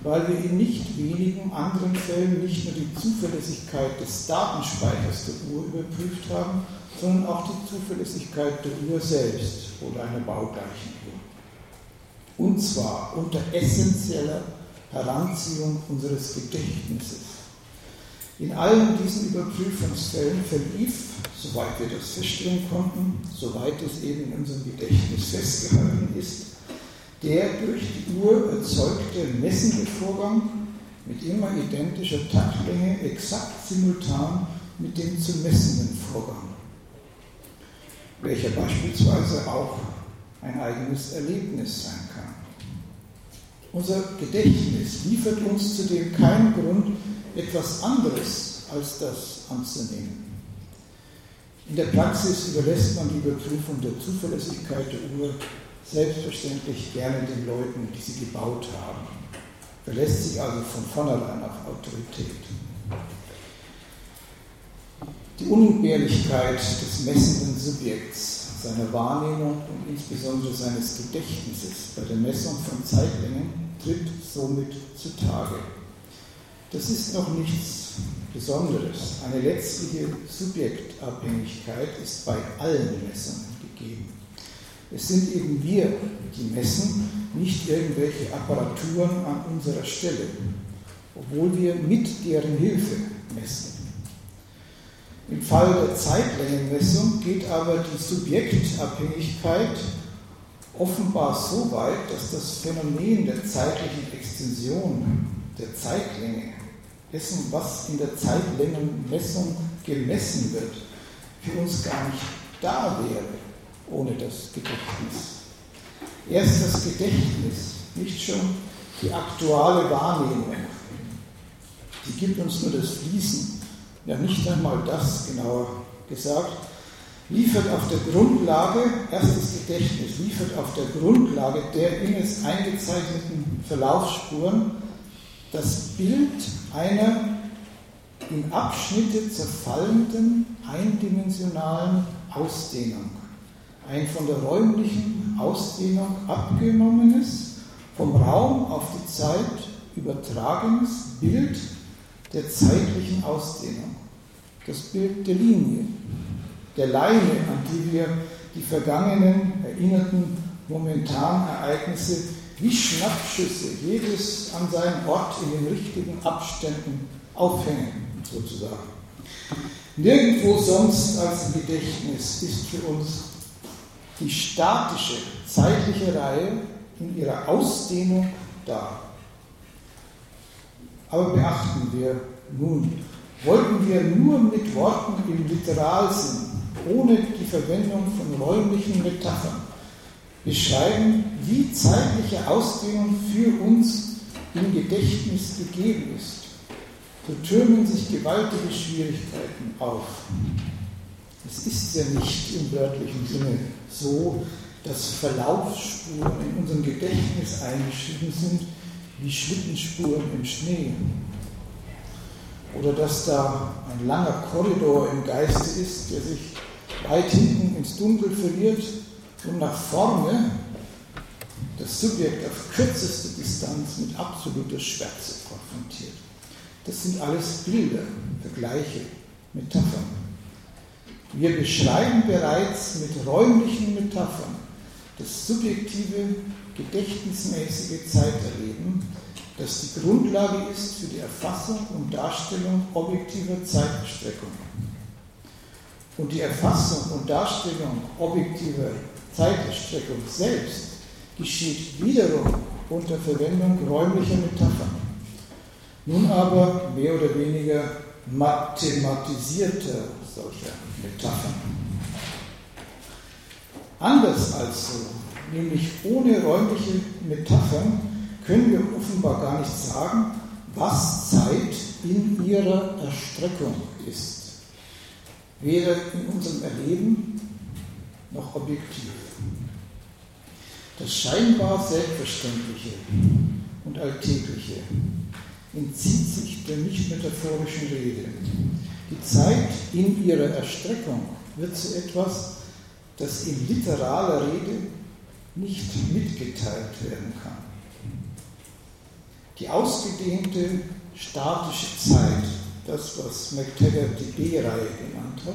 weil wir in nicht wenigen anderen Fällen nicht nur die Zuverlässigkeit des Datenspeichers der Uhr überprüft haben, sondern auch die Zuverlässigkeit der Uhr selbst oder einer baugleichen Uhr. Und zwar unter essentieller Heranziehung unseres Gedächtnisses. In allen diesen Überprüfungsfällen verlief, soweit wir das feststellen konnten, soweit es eben in unserem Gedächtnis festgehalten ist, der durch die Uhr erzeugte messende Vorgang mit immer identischer Taktlänge exakt simultan mit dem zu messenden Vorgang, welcher beispielsweise auch ein eigenes Erlebnis sein kann. Unser Gedächtnis liefert uns zudem keinen Grund, etwas anderes als das anzunehmen. In der Praxis überlässt man die Überprüfung der Zuverlässigkeit der Uhr selbstverständlich gerne den Leuten, die sie gebaut haben. Verlässt sich also von vornherein auf Autorität. Die Unentbehrlichkeit des messenden Subjekts, seiner Wahrnehmung und insbesondere seines Gedächtnisses bei der Messung von Zeitlängen tritt somit zutage. Das ist noch nichts Besonderes. Eine letztliche Subjektabhängigkeit ist bei allen Messungen gegeben. Es sind eben wir, die messen, nicht irgendwelche Apparaturen an unserer Stelle, obwohl wir mit deren Hilfe messen. Im Fall der Zeitlängenmessung geht aber die Subjektabhängigkeit offenbar so weit, dass das Phänomen der zeitlichen Extension, der Zeitlänge, dessen, was in der Zeitlängenmessung gemessen wird, für uns gar nicht da wäre ohne das Gedächtnis. Erst das Gedächtnis, nicht schon die aktuelle Wahrnehmung. Die gibt uns nur das Fließen, ja nicht einmal das, genauer gesagt, liefert auf der Grundlage, erstes Gedächtnis, liefert auf der Grundlage der in es eingezeichneten Verlaufsspuren das Bild einer in Abschnitte zerfallenden, eindimensionalen Ausdehnung ein von der räumlichen Ausdehnung abgenommenes, vom Raum auf die Zeit übertragenes Bild der zeitlichen Ausdehnung. Das Bild der Linie, der Leine, an die wir die vergangenen, erinnerten, momentanen Ereignisse wie Schnappschüsse jedes an seinen Ort in den richtigen Abständen aufhängen, sozusagen. Nirgendwo sonst als im Gedächtnis ist für uns die statische zeitliche Reihe in ihrer Ausdehnung dar. Aber beachten wir nun, wollten wir nur mit Worten im Literalsinn, ohne die Verwendung von räumlichen Metaphern, beschreiben, wie zeitliche Ausdehnung für uns im Gedächtnis gegeben ist, so türmen sich gewaltige Schwierigkeiten auf. Es ist ja nicht im wörtlichen Sinne so, dass Verlaufsspuren in unserem Gedächtnis eingeschrieben sind, wie Schlittenspuren im Schnee. Oder dass da ein langer Korridor im Geiste ist, der sich weit hinten ins Dunkel verliert und nach vorne das Subjekt auf kürzeste Distanz mit absoluter Schwärze konfrontiert. Das sind alles Bilder, Vergleiche, Metaphern. Wir beschreiben bereits mit räumlichen Metaphern das subjektive, gedächtnismäßige Zeiterleben, das die Grundlage ist für die Erfassung und Darstellung objektiver Zeitstreckung. Und die Erfassung und Darstellung objektiver Zeiterstreckung selbst geschieht wiederum unter Verwendung räumlicher Metaphern. Nun aber mehr oder weniger mathematisierter solcher Metaphern. Anders als so, nämlich ohne räumliche Metaphern, können wir offenbar gar nicht sagen, was Zeit in ihrer Erstreckung ist. Weder in unserem Erleben noch objektiv. Das scheinbar Selbstverständliche und Alltägliche entzieht sich der nicht metaphorischen Rede. Die Zeit in ihrer Erstreckung wird zu etwas, das in literaler Rede nicht mitgeteilt werden kann. Die ausgedehnte statische Zeit, das was McTaggart die B-Reihe genannt hat,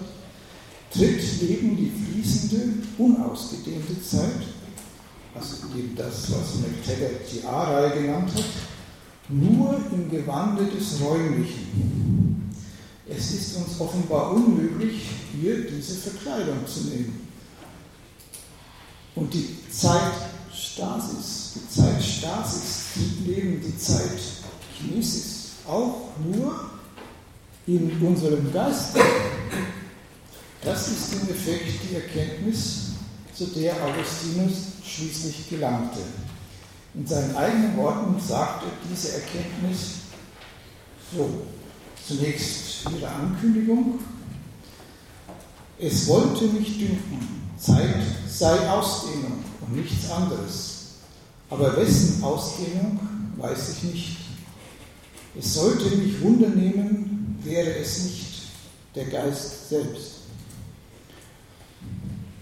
tritt neben die fließende, unausgedehnte Zeit, also eben das, was McTaggart die A-Reihe genannt hat, nur im Gewande des Räumlichen. Es ist uns offenbar unmöglich, hier diese Verkleidung zu nehmen. Und die Zeitstasis, die Zeitstasis neben die Zeit Chinesis auch nur in unserem Geist. Das ist im Effekt die Erkenntnis, zu der Augustinus schließlich gelangte. In seinen eigenen Worten sagt er diese Erkenntnis so. Zunächst ihre Ankündigung. Es wollte mich dünken, Zeit sei Ausdehnung und nichts anderes. Aber wessen Ausdehnung, weiß ich nicht. Es sollte mich wundernehmen, wäre es nicht der Geist selbst.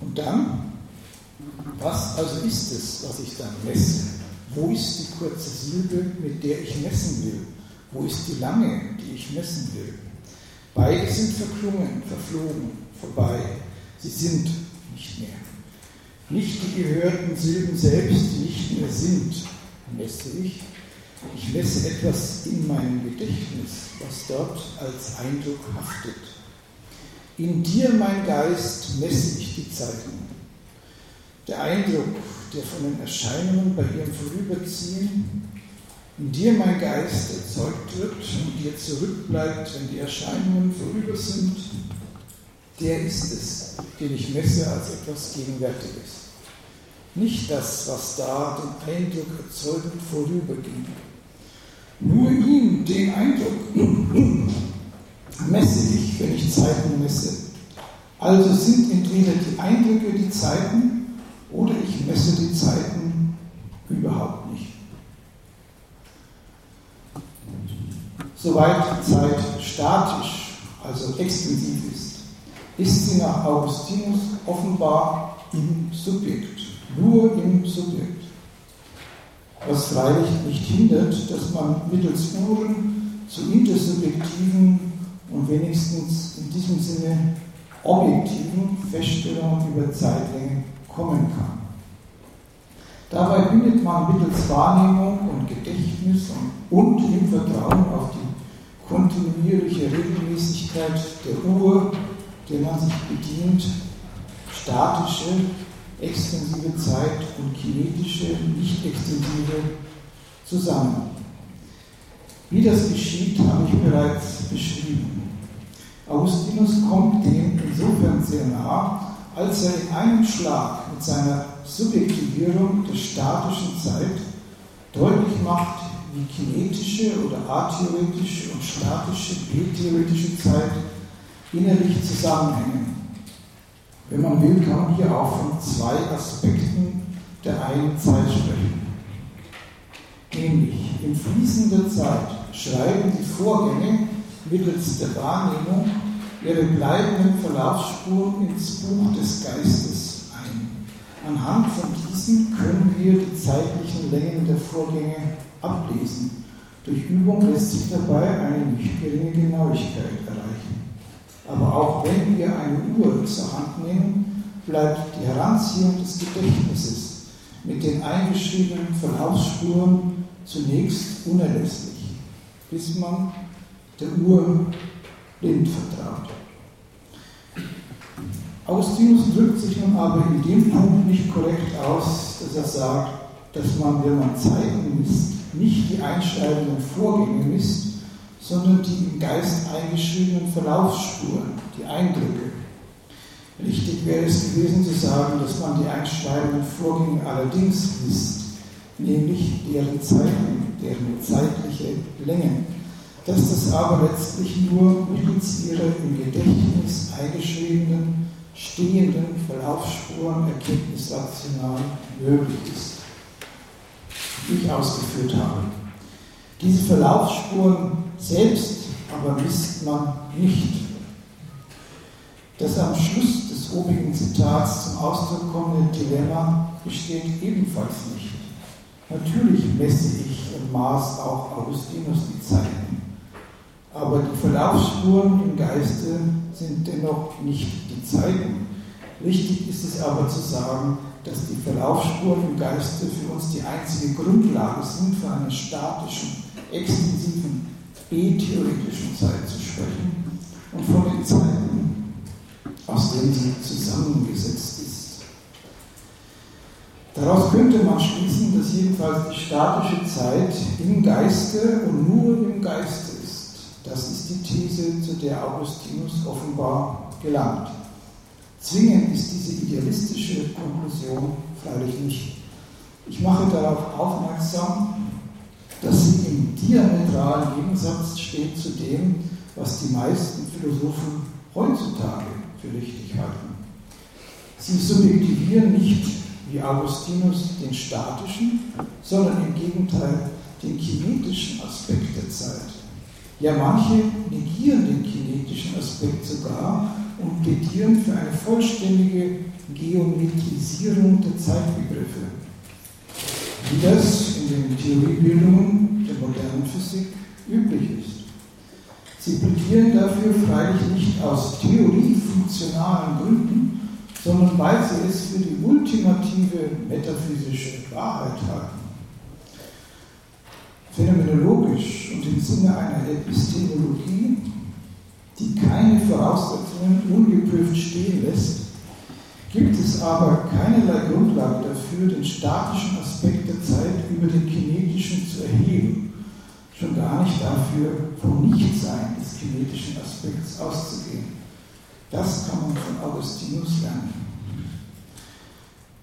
Und dann, was also ist es, was ich dann messe? Wo ist die kurze Silbe, mit der ich messen will? Wo ist die lange, die ich messen will? Beide sind verklungen, verflogen, vorbei. Sie sind nicht mehr. Nicht die gehörten Silben selbst, die nicht mehr sind, messe ich. Ich messe etwas in meinem Gedächtnis, was dort als Eindruck haftet. In dir, mein Geist, messe ich die Zeiten. Der Eindruck, der von den Erscheinungen bei ihrem Vorüberziehen in dir mein Geist erzeugt wird und dir zurückbleibt, wenn die Erscheinungen vorüber sind, der ist es, den ich messe als etwas Gegenwärtiges. Nicht das, was da den Eindruck erzeugend vorüberging. Nur ihm, den Eindruck, messe ich, wenn ich Zeiten messe. Also sind entweder die Eindrücke die Zeiten messe die Zeiten überhaupt nicht. Soweit Zeit statisch, also extensiv ist, ist sie nach Augustinus offenbar im Subjekt, nur im Subjekt. Was freilich nicht hindert, dass man mittels Uhren zu intersubjektiven und wenigstens in diesem Sinne objektiven Feststellungen über Zeitlängen kommen kann. Dabei bindet man mittels Wahrnehmung und Gedächtnis und, im Vertrauen auf die kontinuierliche Regelmäßigkeit der Uhr, der man sich bedient, statische, extensive Zeit und kinetische, nicht extensive zusammen. Wie das geschieht, habe ich bereits beschrieben. Augustinus kommt dem insofern sehr nah, als er in einem Schlag mit seiner Subjektivierung der statischen Zeit deutlich macht, wie kinetische oder atheoretische und statische, b-theoretische Zeit innerlich zusammenhängen. Wenn man will, kann man hier auch von zwei Aspekten der einen Zeit sprechen. Nämlich in fließender Zeit schreiben die Vorgänge mittels der Wahrnehmung ihre bleibenden Verlaufsspuren ins Buch des Geistes. Anhand von diesen können wir die zeitlichen Längen der Vorgänge ablesen. Durch Übung lässt sich dabei eine nicht geringe Genauigkeit erreichen. Aber auch wenn wir eine Uhr zur Hand nehmen, bleibt die Heranziehung des Gedächtnisses mit den eingeschriebenen Verlaufsspuren zunächst unerlässlich, bis man der Uhr blind vertraut. Augustinus drückt sich nun aber in dem Punkt nicht korrekt aus, dass er sagt, dass man, wenn man Zeiten misst, nicht die einschreibenden Vorgänge misst, sondern die im Geist eingeschriebenen Verlaufsspuren, die Eindrücke. Richtig wäre es gewesen zu sagen, dass man die einschreibenden Vorgänge allerdings misst, nämlich deren Zeiten, deren zeitliche Länge. Dass das aber letztlich nur mittels ihrer im Gedächtnis eingeschriebenen, stehenden Verlaufsspuren erkenntnisrational möglich ist, wie ich ausgeführt habe. Diese Verlaufsspuren selbst aber misst man nicht. Das am Schluss des obigen Zitats zum Ausdruck kommende Dilemma besteht ebenfalls nicht. Natürlich messe ich und maß auch Augustinus die Zeiten, aber die Verlaufsspuren im Geiste sind dennoch nicht die Zeiten. Wichtig ist es aber zu sagen, dass die Verlaufsspuren im Geiste für uns die einzige Grundlage sind für einen statischen, extensiven, e-theoretischen Zeit zu sprechen und von den Zeiten, aus denen sie zusammengesetzt ist. Daraus könnte man schließen, dass jedenfalls die statische Zeit im Geiste und nur im Geiste ist. Das ist die These, zu der Augustinus offenbar gelangt. Zwingend ist diese idealistische Konklusion freilich nicht. Ich mache darauf aufmerksam, dass sie im diametralen Gegensatz steht zu dem, was die meisten Philosophen heutzutage für richtig halten. Sie subjektivieren nicht, wie Augustinus, den statischen, sondern im Gegenteil den kinetischen Aspekt der Zeit. Ja, manche negieren den kinetischen Aspekt sogar und plädieren für eine vollständige Geometrisierung der Zeitbegriffe, wie das in den Theoriebildungen der modernen Physik üblich ist. Sie plädieren dafür freilich nicht aus theoriefunktionalen Gründen, sondern weil sie es für die ultimative metaphysische Wahrheit halten. Phänomenologisch und im Sinne einer Epistemologie, die keine Voraussetzungen ungeprüft stehen lässt, gibt es aber keinerlei Grundlage dafür, den statischen Aspekt der Zeit über den kinetischen zu erheben, schon gar nicht dafür, vom Nichtsein des kinetischen Aspekts auszugehen. Das kann man von Augustinus lernen.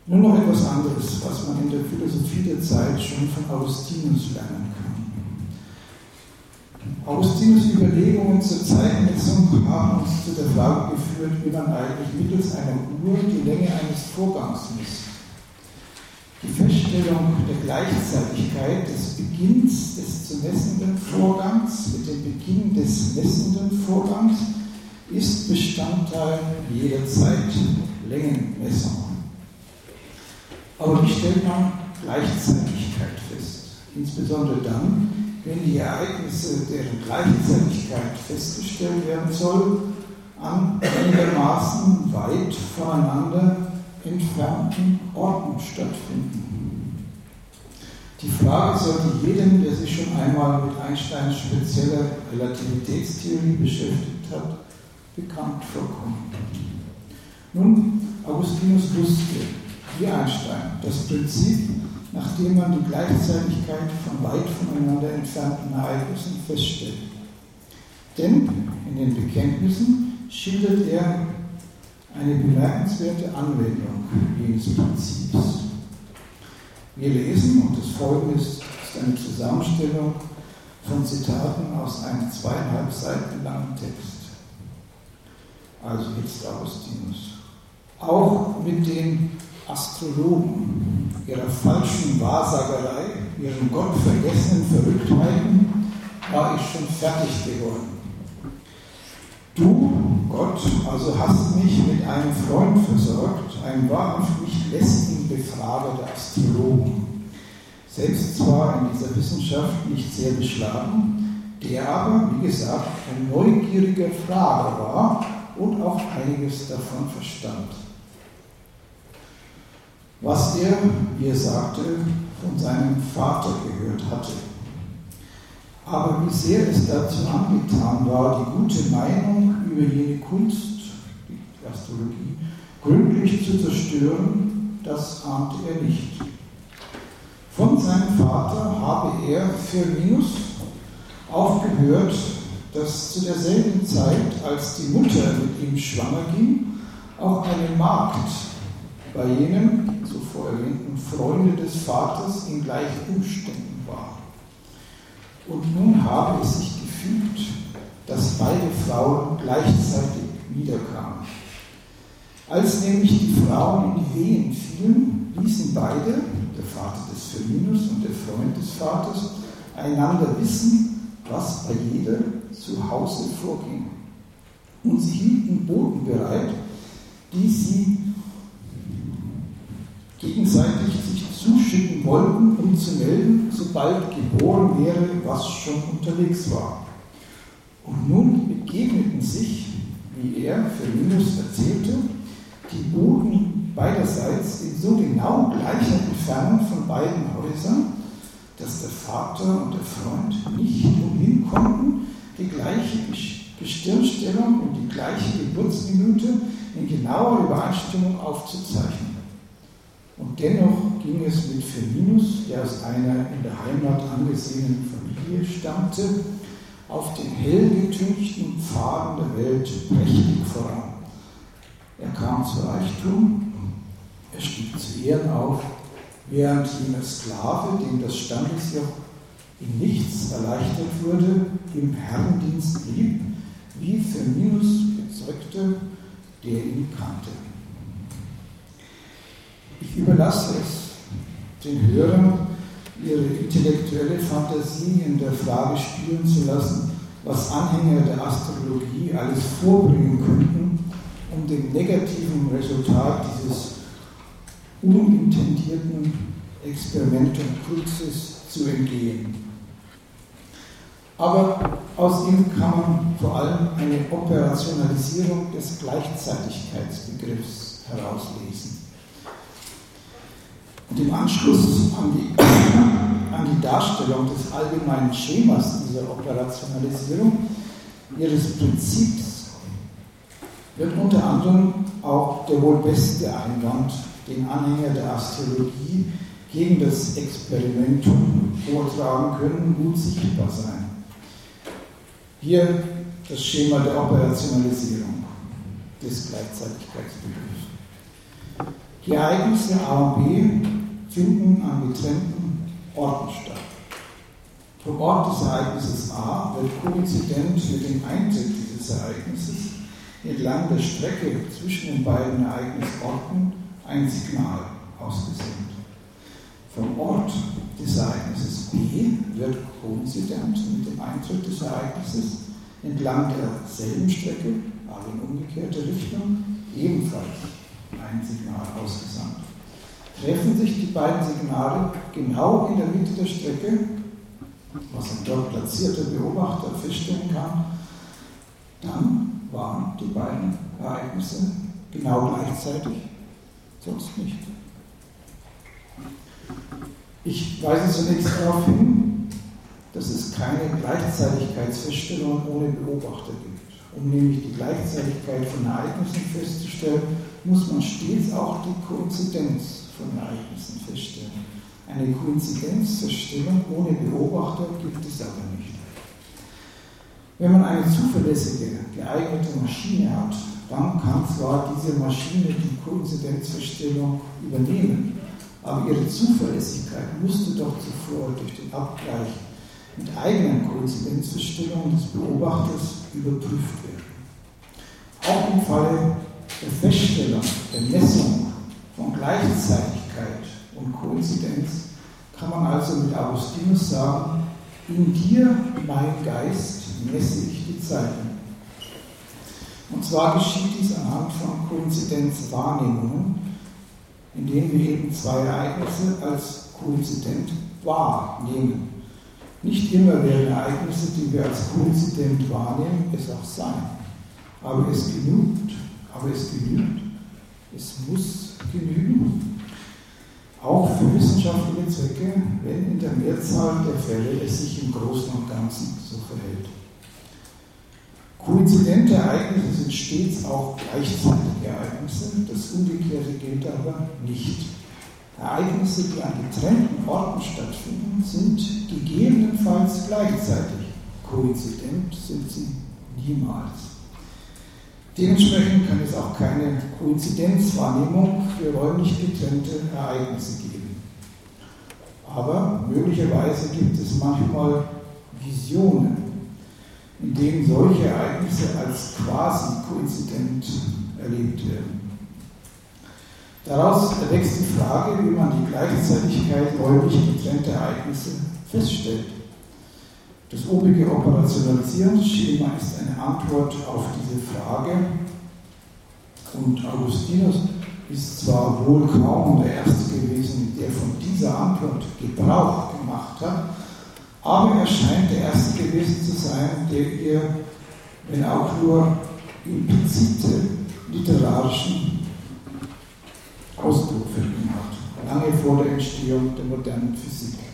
Nur noch etwas anderes, was man in der Philosophie der Zeit schon von Augustinus lernen kann. Augustinus Überlegungen zur Zeitmessung haben uns zu der Frage geführt, wie man eigentlich mittels einer Uhr die Länge eines Vorgangs misst. Die Feststellung der Gleichzeitigkeit des Beginns des zu messenden Vorgangs mit dem Beginn des messenden Vorgangs ist Bestandteil jeder Zeitlängenmessung. Aber wie stellt man Gleichzeitigkeit fest? Insbesondere dann, wenn die Ereignisse, deren Gleichzeitigkeit festgestellt werden soll, an einigermaßen weit voneinander entfernten Orten stattfinden. Die Frage sollte jedem, der sich schon einmal mit Einsteins spezieller Relativitätstheorie beschäftigt hat, bekannt vorkommen. Nun, Augustinus wusste, wie Einstein, das Prinzip, nachdem man die Gleichzeitigkeit von weit voneinander entfernten Ereignissen feststellt. Denn in den Bekenntnissen schildert er eine bemerkenswerte Anwendung jenes Prinzips. Wir lesen, und das folgende ist, eine Zusammenstellung von Zitaten aus einem zweieinhalb Seiten langen Text also jetzt Augustinus. Auch mit den Astrologen ihrer falschen Wahrsagerei, ihren gottvergessenen Verrücktheiten, war ich schon fertig geworden. Du, Gott, also hast mich mit einem Freund versorgt, einem wahrhaft nicht lästigen Befrager der Astrologen. Selbst zwar in dieser Wissenschaft nicht sehr beschlagen, der aber, wie gesagt, ein neugieriger Frager war und auch einiges davon verstand. Was er, wie er sagte, von seinem Vater gehört hatte. Aber wie sehr es dazu angetan war, die gute Meinung über jene Kunst, die Astrologie, gründlich zu zerstören, das ahnte er nicht. Von seinem Vater habe er für Minus aufgehört, dass zu derselben Zeit, als die Mutter mit ihm schwanger ging, auch eine Magd bei jenem zuvor erwähnten Freunde des Vaters in gleichen Umständen war. Und nun habe es sich gefügt, dass beide Frauen gleichzeitig wiederkamen. Als nämlich die Frauen in die Wehen fielen, ließen beide, der Vater des Firminus und der Freund des Vaters, einander wissen, was bei jeder zu Hause vorging. Und sie hielten Boten bereit, die sie gegenseitig sich zuschicken wollten, um zu melden, sobald geboren wäre, was schon unterwegs war. Und nun begegneten sich, wie er Firminus erzählte, die Boden beiderseits in so genau gleicher Entfernung von beiden Häusern, dass der Vater und der Freund nicht umhin konnten, die gleiche Gestirnstellung und die gleiche Geburtsminute in genauer Übereinstimmung aufzuzeichnen. Und dennoch ging es mit Firminus, der aus einer in der Heimat angesehenen Familie stammte, auf den hell getünchten Pfaden der Welt prächtig voran. Er kam zu Reichtum, er stieg zu Ehren auf, während jener Sklave, dem das Standesjoch in nichts erleichtert wurde, im Herrendienst blieb, wie Firminus bezeugte, der ihn kannte. Ich überlasse es den Hörern, ihre intellektuelle Fantasie in der Frage spielen zu lassen, was Anhänger der Astrologie alles vorbringen könnten, um dem negativen Resultat dieses unintendierten Experimentum Crucis zu entgehen. Aber aus ihm kann man vor allem eine Operationalisierung des Gleichzeitigkeitsbegriffs herauslesen. Und im Anschluss an die, an die Darstellung des allgemeinen Schemas dieser Operationalisierung, ihres Prinzips, wird unter anderem auch der wohl beste Einwand, den Anhänger der Astrologie gegen das Experimentum vortragen können, gut sichtbar sein. Hier das Schema der Operationalisierung des Gleichzeitigkeitsbegriffs. Die Ereignisse A und B finden an getrennten Orten statt. Vom Ort des Ereignisses A wird koinzident mit dem Eintritt dieses Ereignisses entlang der Strecke zwischen den beiden Ereignisorten ein Signal ausgesendet. Vom Ort des Ereignisses B wird koinzident mit dem Eintritt des Ereignisses entlang derselben Strecke, aber in umgekehrte Richtung, ebenfalls ein Signal ausgesandt treffen sich die beiden Signale genau in der Mitte der Strecke, was ein dort platzierter Beobachter feststellen kann, dann waren die beiden Ereignisse genau gleichzeitig, sonst nicht. Ich weise zunächst darauf hin, dass es keine Gleichzeitigkeitsfeststellung ohne Beobachter gibt. Um nämlich die Gleichzeitigkeit von Ereignissen festzustellen, muss man stets auch die Koinzidenz von Ereignissen feststellen. Eine Koinzidenzfeststellung ohne Beobachter gibt es aber nicht. Wenn man eine zuverlässige, geeignete Maschine hat, dann kann zwar diese Maschine die Koinzidenzfeststellung übernehmen, aber ihre Zuverlässigkeit musste doch zuvor durch den Abgleich mit eigenen Koinzidenzfeststellungen des Beobachters überprüft werden. Auch im Falle der Feststellung, der Messung von Gleichzeitigkeit und Koinzidenz, kann man also mit Augustinus sagen, in dir, mein Geist, messe ich die Zeiten. Und zwar geschieht dies anhand von Koinzidenzwahrnehmungen, indem wir eben zwei Ereignisse als koinzident wahrnehmen. Nicht immer werden Ereignisse, die wir als koinzident wahrnehmen, es auch sein. Aber es genügt, aber es genügt, es muss genügen, auch für wissenschaftliche Zwecke, wenn in der Mehrzahl der Fälle es sich im Großen und Ganzen so verhält. Koinzidente Ereignisse sind stets auch gleichzeitige Ereignisse, das Umgekehrte gilt aber nicht. Ereignisse, die an getrennten Orten stattfinden, sind gegebenenfalls gleichzeitig. Koinzident sind sie niemals. Dementsprechend kann es auch keine Koinzidenzwahrnehmung für räumlich getrennte Ereignisse geben. Aber möglicherweise gibt es manchmal Visionen, in denen solche Ereignisse als quasi koinzident erlebt werden. Daraus erwächst die Frage, wie man die Gleichzeitigkeit räumlich getrennter Ereignisse feststellt. Das obige Operationalisierungsschema ist eine Antwort auf diese Frage und Augustinus ist zwar wohl kaum der Erste gewesen, der von dieser Antwort Gebrauch gemacht hat, aber er scheint der Erste gewesen zu sein, der ihr, wenn auch nur implizite literarischen Ausdruck verliehen hat, lange vor der Entstehung der modernen Physik.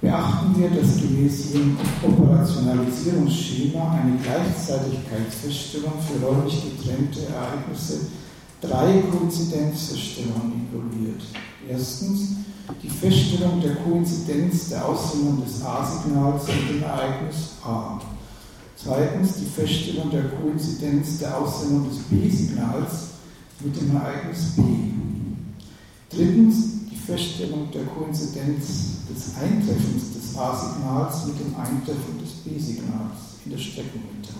Beachten wir, dass gemäß ihrem Operationalisierungsschema eine Gleichzeitigkeitsfeststellung für räumlich getrennte Ereignisse drei Koinzidenzfeststellungen involviert. Erstens die Feststellung der Koinzidenz der Aussendung des A-Signals mit dem Ereignis A. Zweitens die Feststellung der Koinzidenz der Aussendung des B-Signals mit dem Ereignis B. Drittens Feststellung der Koinzidenz des Eintreffens des A-Signals mit dem Eintreffen des B-Signals in der Streckenmitte.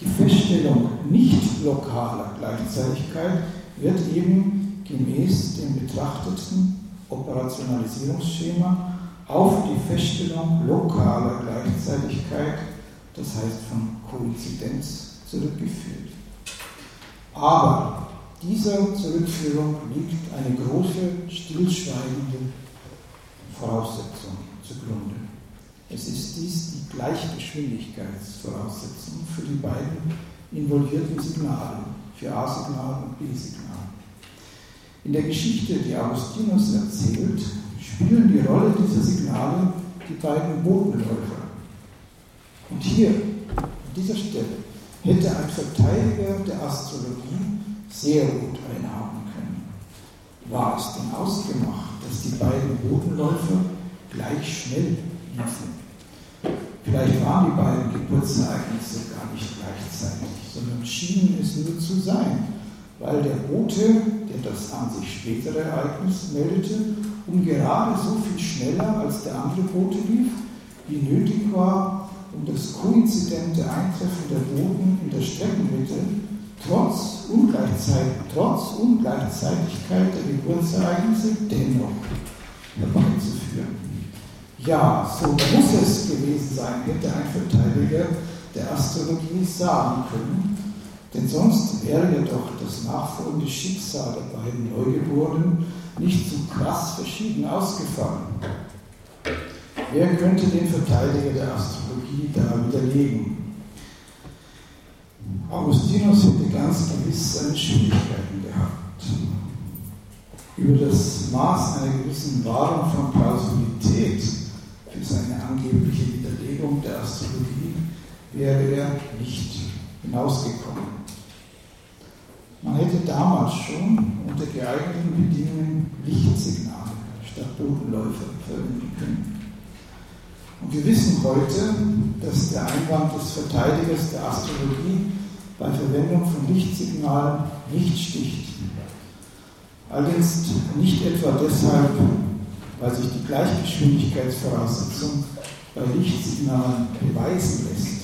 Die Feststellung nicht lokaler Gleichzeitigkeit wird eben gemäß dem betrachteten Operationalisierungsschema auf die Feststellung lokaler Gleichzeitigkeit, das heißt von Koinzidenz, zurückgeführt. Aber dieser Zurückführung liegt eine große, stillschweigende Voraussetzung zugrunde. Es ist dies die Gleichgeschwindigkeitsvoraussetzung für die beiden involvierten Signale, für A-Signal und B-Signal. In der Geschichte, die Augustinus erzählt, spielen die Rolle dieser Signale die beiden Bodenläufer. Und hier, an dieser Stelle, hätte ein Verteidiger der Astrologie sehr gut einhaben können. War es denn ausgemacht, dass die beiden Bodenläufer gleich schnell liefen? Vielleicht waren die beiden Geburtsereignisse gar nicht gleichzeitig, sondern schienen es nur zu sein, weil der Bote, der das an sich spätere Ereignis meldete, um gerade so viel schneller als der andere Bote lief, wie nötig war, um das koinzidente Eintreffen der Boden in der Streckenmitte trotz, Ungleichzeit, trotz Ungleichzeitigkeit der Geburtsereignisse dennoch herbeizuführen. Ja, so muss es gewesen sein, hätte ein Verteidiger der Astrologie sagen können, denn sonst wäre ja doch das nachfolgende Schicksal der beiden Neugeborenen nicht so krass verschieden ausgefallen. Wer könnte den Verteidiger der Astrologie da widerlegen? Augustinus hätte ganz gewiss seine Schwierigkeiten gehabt. Über das Maß einer gewissen Wahrung von Plausibilität für seine angebliche Widerlegung der Astrologie wäre er nicht hinausgekommen. Man hätte damals schon unter geeigneten Bedingungen Lichtsignale statt Bodenläufer verwenden können. Und wir wissen heute, dass der Einwand des Verteidigers der Astrologie bei Verwendung von Lichtsignalen nicht sticht. Allerdings nicht etwa deshalb, weil sich die Gleichgeschwindigkeitsvoraussetzung bei Lichtsignalen beweisen lässt.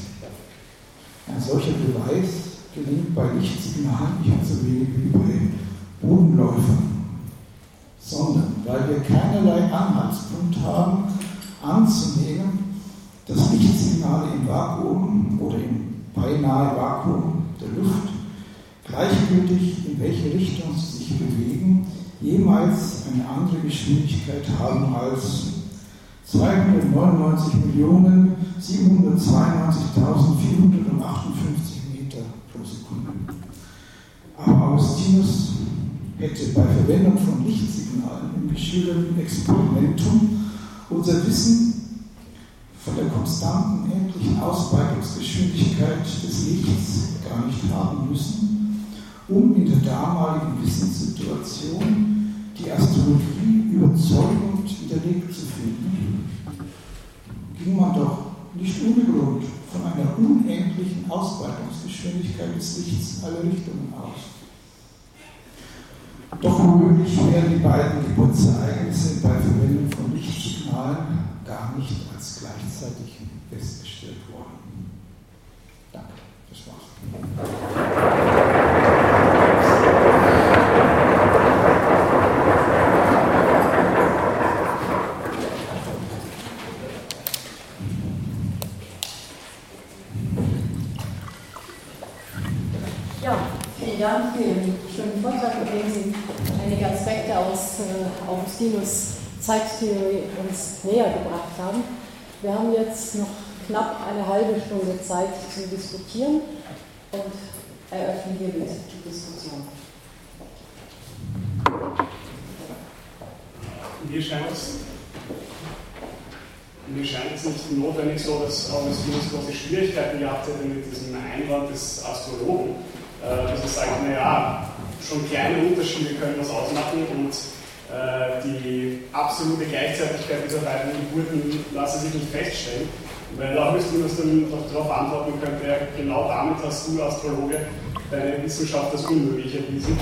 Ein solcher Beweis gelingt bei Lichtsignalen nicht so wenig wie bei Bodenläufern, sondern weil wir keinerlei Anhaltspunkt haben, anzunehmen, dass Lichtsignale im Vakuum oder im beinahe Vakuum der Luft, gleichgültig in welche Richtung sie sich bewegen, jemals eine andere Geschwindigkeit haben als 299.792.458 Meter pro Sekunde. Aber Augustinus hätte bei Verwendung von Lichtsignalen im geschilderten Experimentum unser Wissen von der konstanten endlichen Ausbreitungsgeschwindigkeit des Lichts gar nicht haben müssen, um in der damaligen Wissenssituation die Astrologie überzeugend widerlegt zu finden, ging man doch nicht Grund von einer unendlichen Ausbreitungsgeschwindigkeit des Lichts alle Richtungen aus. Doch womöglich werden die beiden Geburtsereignisse bei Verwendung von Lichtsignalen gar nicht als gleichzeitig festgestellt worden. Danke, das war's. Dank für Ihren schönen Vortrag, dem Sie einige Aspekte aus äh, Augustinus Zeittheorie uns näher gebracht haben. Wir haben jetzt noch knapp eine halbe Stunde Zeit zu diskutieren und eröffnen hiermit die Diskussion. Mir scheint es, mir scheint es nicht notwendig so, dass Augustinus große Schwierigkeiten gehabt hätte mit diesem Einwand des Astrologen äh, dass ich sage, naja, schon kleine Unterschiede können was ausmachen und die absolute Gleichzeitigkeit dieser beiden Geburten lasse sich nicht feststellen. Weil da müsste man dann darauf antworten könnte, ja, genau damit hast du, Astrologe, deine Wissenschaft das unmöglich erwiesen.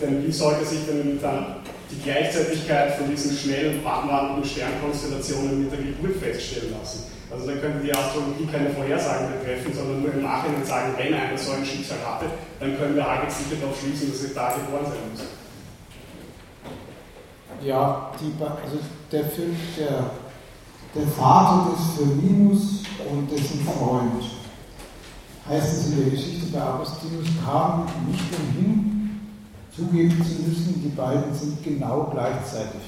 Denn wie sollte sich denn dann die Gleichzeitigkeit von diesen schnell wandelnden Sternkonstellationen mit der Geburt feststellen lassen? Also da könnte die Astrologie keine Vorhersagen betreffen, sondern nur im Nachhinein sagen, wenn einer so ein Schicksal hatte, dann können wir halbwegs sicher darauf schließen, dass er da geboren sein muss. Ja, die, also der Film, der, der Vater des Firminus und dessen Freund, heißt es in der Geschichte bei Augustinus, kam nicht umhin, zugeben zu müssen, die beiden sind genau gleichzeitig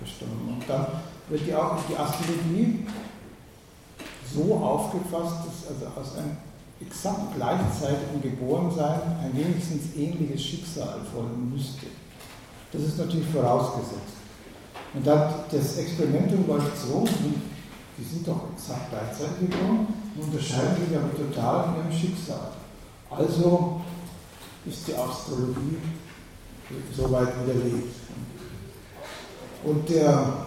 gestorben. Und dann wird die, auch die Astrologie so aufgefasst, dass also aus einem exakt gleichzeitigen Geborensein ein wenigstens ähnliches Schicksal folgen müsste. Das ist natürlich vorausgesetzt. Und dann, das Experimentum läuft so, die sind doch exakt gleichzeitig geboren und unterscheiden sich aber total in ihrem Schicksal. Also ist die Astrologie soweit widerlegt. Und der,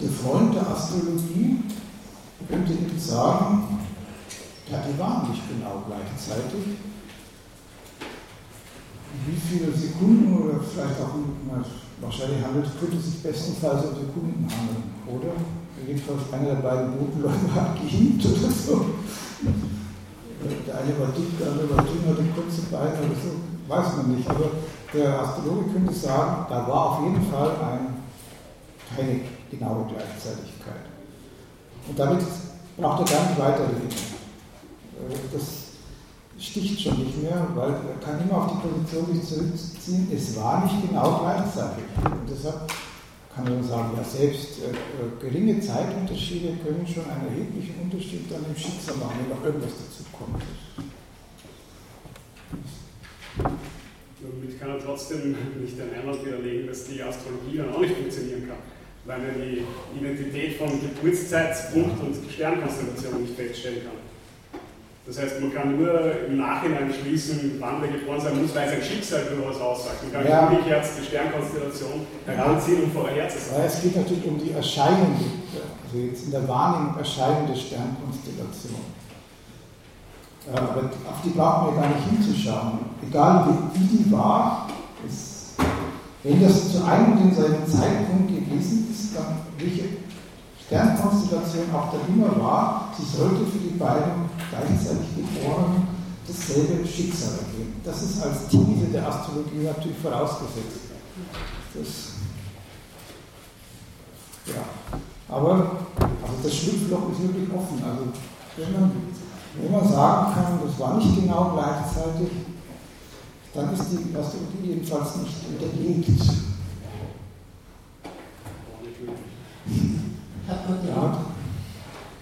der Freund der Astrologie, könnte ich sagen, ja, die waren nicht genau gleichzeitig. Wie viele Sekunden oder vielleicht auch, wahrscheinlich handelt, könnte sich bestenfalls um Sekunden handeln, oder? Jedenfalls einer der beiden Bodenläufer hat gehinkt oder so. Der eine war dick, der andere war dünn, hatte kurze Beine oder so, weiß man nicht. Aber der Astrologe könnte sagen, da war auf jeden Fall ein, keine genaue Gleichzeitigkeit. Und damit braucht er gar nicht weiterreden. Äh, das sticht schon nicht mehr, weil er kann immer auf die Position sich zurückziehen, es war nicht genau gleichzeitig. Und deshalb kann man sagen, ja, selbst äh, äh, geringe Zeitunterschiede können schon einen erheblichen Unterschied dann im Schicksal machen, wenn noch irgendwas dazu kommt. Damit kann er trotzdem nicht den Einwand widerlegen, dass die Astrologie dann auch nicht funktionieren kann weil er die Identität von Geburtszeitpunkt und Sternkonstellation nicht feststellen kann. Das heißt, man kann nur im Nachhinein schließen, wann der geboren sein muss, weil sein Schicksal über was aussagt. Man kann ja. umgekehrt die Sternkonstellation heranziehen, um vorherzusagen. Ja, es geht natürlich um die Erscheinung, also jetzt in der Wahrnehmung erscheinende Sternkonstellation. Aber auf die brauchen wir gar nicht hinzuschauen. Egal wie, wie die war, es wenn das zu einem und denselben Zeitpunkt gewesen ist, dann welche Sternkonstellation auch da immer war, sie sollte für die beiden gleichzeitig Geborenen dasselbe Schicksal ergeben. Das ist als These der Astrologie natürlich vorausgesetzt. Das, ja. Aber also das Schlupfloch ist wirklich offen. Also wenn man, wenn man sagen kann, das war nicht genau gleichzeitig, dann ist die Astrologie jedenfalls nicht unterlegt. Ja.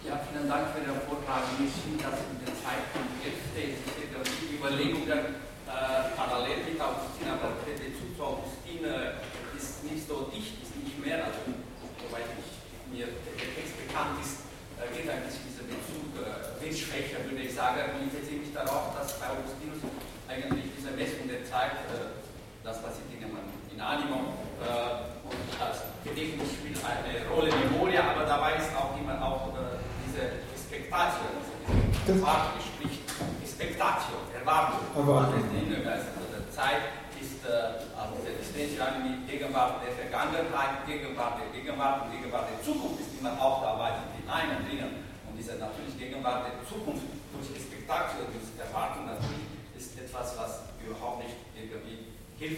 ja, vielen Dank für den Vortrag. Mir schien das in der Zeit von jetzt die Überlegungen äh, parallel mit Augustin, aber der Bezug zu Augustin äh, ist nicht so dicht, ist nicht mehr, also soweit ich, mir der Text bekannt ist, äh, geht eigentlich dieser Bezug äh, viel schwächer, würde ich sagen. Ich beziehe mich darauf, dass bei Augustinus eigentlich diese Messung der Zeit, äh, das passiert in, in Animo, äh, und das Gedächtnis spielt eine Rolle, Memoria, aber dabei ist auch immer auch äh, diese Expectatio, diese Erwartung, spricht Expectatio, Erwartung. Also, also Zeit ist äh, also der Distension mit Gegenwart der Vergangenheit, Gegenwart der Gegenwart und Gegenwart der Zukunft ist immer auch dabei, die in einem drinnen. Und diese natürlich Gegenwart der Zukunft durch Expectatio, durch Erwartung natürlich ist etwas, was überhaupt nicht irgendwie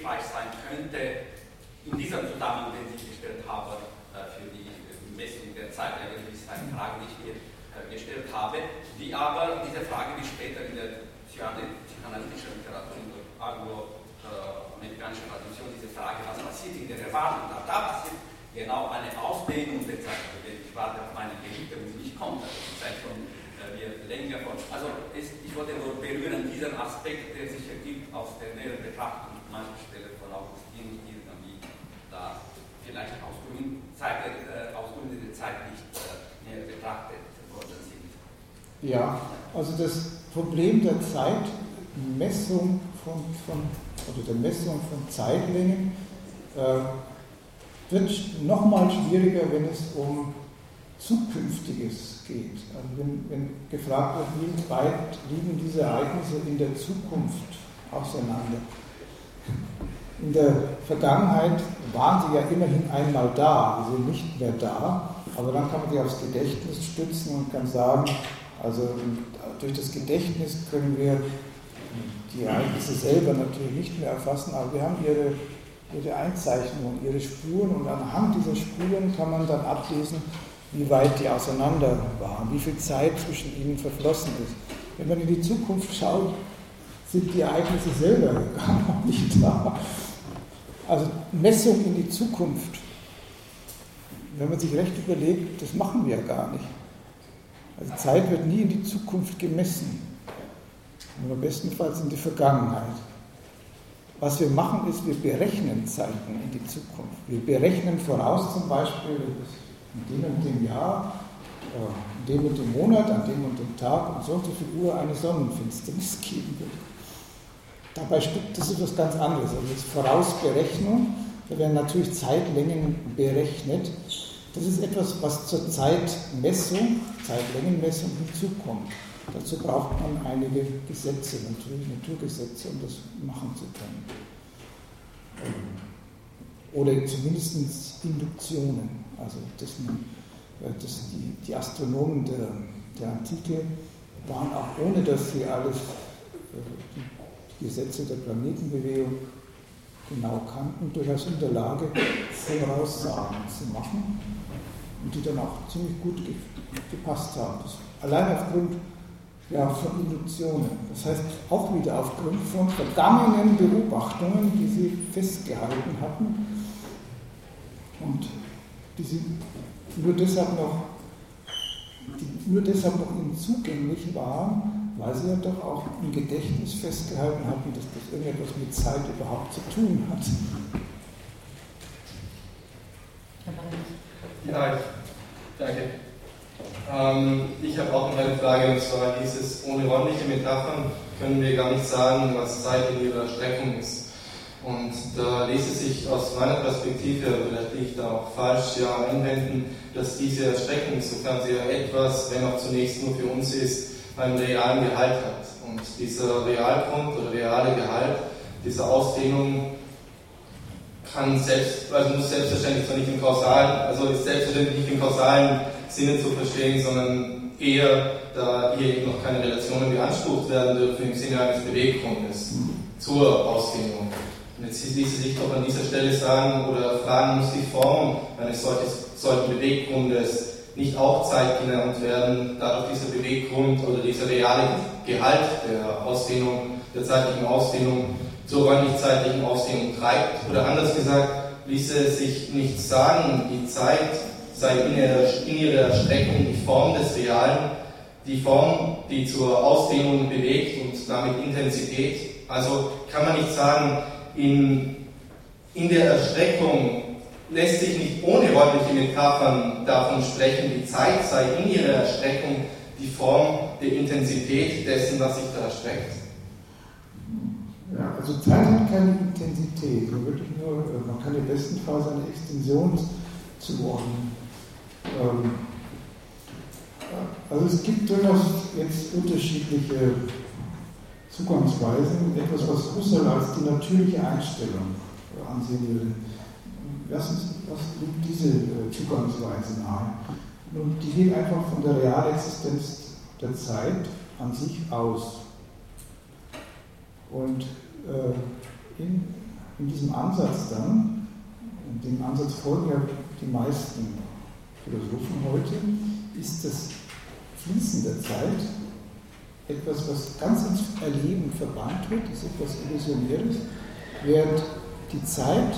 hilfreich sein könnte in diesem Zusammenhang, den ich gestellt habe, äh, für die Messung der Zeit. Eigentlich ist eine Frage, die ich mir äh, gestellt habe, die aber diese Frage, die später in der psychoanalytischen Literatur, in der anglo-amerikanischen Tradition, diese Frage, was passiert in der Erwartung, da, da passiert genau eine Ausdehnung der Zeit. Ich warte auf meine Geliebte und nicht kommt. Also die Zeit schon wir länger von. Also es, ich wollte nur berühren diesen Aspekt, der sich ergibt aus der näheren Betrachtung mancher Stelle von Augustin irgendwie da vielleicht äh, aus Gründen der Zeit nicht äh, betrachtet worden sind. Ja, also das Problem der Zeitmessung von, von oder der Messung von Zeitlängen äh, wird nochmal schwieriger, wenn es um Zukünftiges geht. Also wenn, wenn gefragt wird, wie weit liegen diese Ereignisse in der Zukunft auseinander. In der Vergangenheit waren sie ja immerhin einmal da, sie sind nicht mehr da, aber dann kann man sich aufs Gedächtnis stützen und kann sagen, also durch das Gedächtnis können wir die Ereignisse selber natürlich nicht mehr erfassen, aber wir haben ihre, ihre Einzeichnungen, ihre Spuren und anhand dieser Spuren kann man dann ablesen, wie weit die auseinander waren, wie viel Zeit zwischen ihnen verflossen ist. Wenn man in die Zukunft schaut, sind die Ereignisse selber gar [LAUGHS] noch nicht da. Also Messung in die Zukunft, wenn man sich recht überlegt, das machen wir ja gar nicht. Also Zeit wird nie in die Zukunft gemessen, nur bestenfalls in die Vergangenheit. Was wir machen, ist, wir berechnen Zeiten in die Zukunft. Wir berechnen voraus zum Beispiel, in dem und dem Jahr, äh, in dem und dem Monat, an dem und dem Tag und so und so viel Uhr eine Sonnenfinsternis [LAUGHS] geben wird. Dabei das ist etwas ganz anderes. Also das Vorausberechnung, da werden natürlich Zeitlängen berechnet. Das ist etwas, was zur Zeitmessung, Zeitlängenmessung hinzukommt. Dazu braucht man einige Gesetze, natürlich Naturgesetze, um das machen zu können. Oder zumindest Induktionen. Also das, äh, das die, die, Astronomen der, der, Antike waren auch ohne dass sie alles, äh, die Gesetze der Planetenbewegung genau kannten, durchaus in der Lage, Voraussagen zu machen und die dann auch ziemlich gut gepasst haben. Das allein aufgrund ja, von Induktionen. Das heißt auch wieder aufgrund von vergangenen Beobachtungen, die sie festgehalten hatten. Und die sind nur deshalb noch, die nur deshalb noch ihnen zugänglich waren, weil sie ja doch auch im Gedächtnis festgehalten hatten, dass das irgendetwas mit Zeit überhaupt zu tun hat. Ja, danke. Ähm, ich habe auch noch eine Frage, und zwar dieses ohne räumliche Metaphern können wir gar nicht sagen, was Zeit in ihrer Streckung ist. Und da ließe sich aus meiner Perspektive, vielleicht liege ich da auch falsch, ja einwenden, dass diese Erstreckung, sofern sie ja etwas, wenn auch zunächst nur für uns ist, einen realen Gehalt hat. Und dieser Realgrund oder reale Gehalt, diese Ausdehnung kann selbst, also muss selbstverständlich zwar nicht im kausalen, also ist selbstverständlich nicht im kausalen Sinne zu verstehen, sondern eher, da hier eben noch keine Relationen beansprucht werden dürfen, im Sinne eines Beweggrundes zur Ausdehnung. Und jetzt ließe sich doch an dieser Stelle sagen oder fragen, muss die Form eines solches, solchen Beweggrundes nicht auch Zeit genannt werden, dadurch dieser Beweggrund oder dieser reale Gehalt der Ausdehnung, der zeitlichen Ausdehnung zur räumlich-zeitlichen Ausdehnung treibt? Oder anders gesagt, ließe sich nicht sagen, die Zeit sei in ihrer, in ihrer Erstreckung die Form des Realen, die Form, die zur Ausdehnung bewegt und damit Intensität. Also kann man nicht sagen, in, in der Erstreckung lässt sich nicht ohne räumliche Metaphern davon sprechen, die Zeit sei in ihrer Erstreckung die Form der Intensität dessen, was sich da erstreckt. Ja, also Zeit hat keine Intensität, wirklich nur, man kann im besten Fall seine Extension zuordnen. Ähm, also es gibt durchaus jetzt unterschiedliche Zugangsweisen, etwas, was Husserl als die natürliche Einstellung ansehen würde. Was, ist, was liegt diese äh, Zugangsweise nahe? Nun, die geht einfach von der Realexistenz der Zeit an sich aus. Und äh, in, in diesem Ansatz dann, in dem Ansatz folgen ja die meisten Philosophen heute, ist das Fließen der Zeit etwas, was ganz ins Erleben verbannt wird, ist etwas Illusionäres, während die Zeit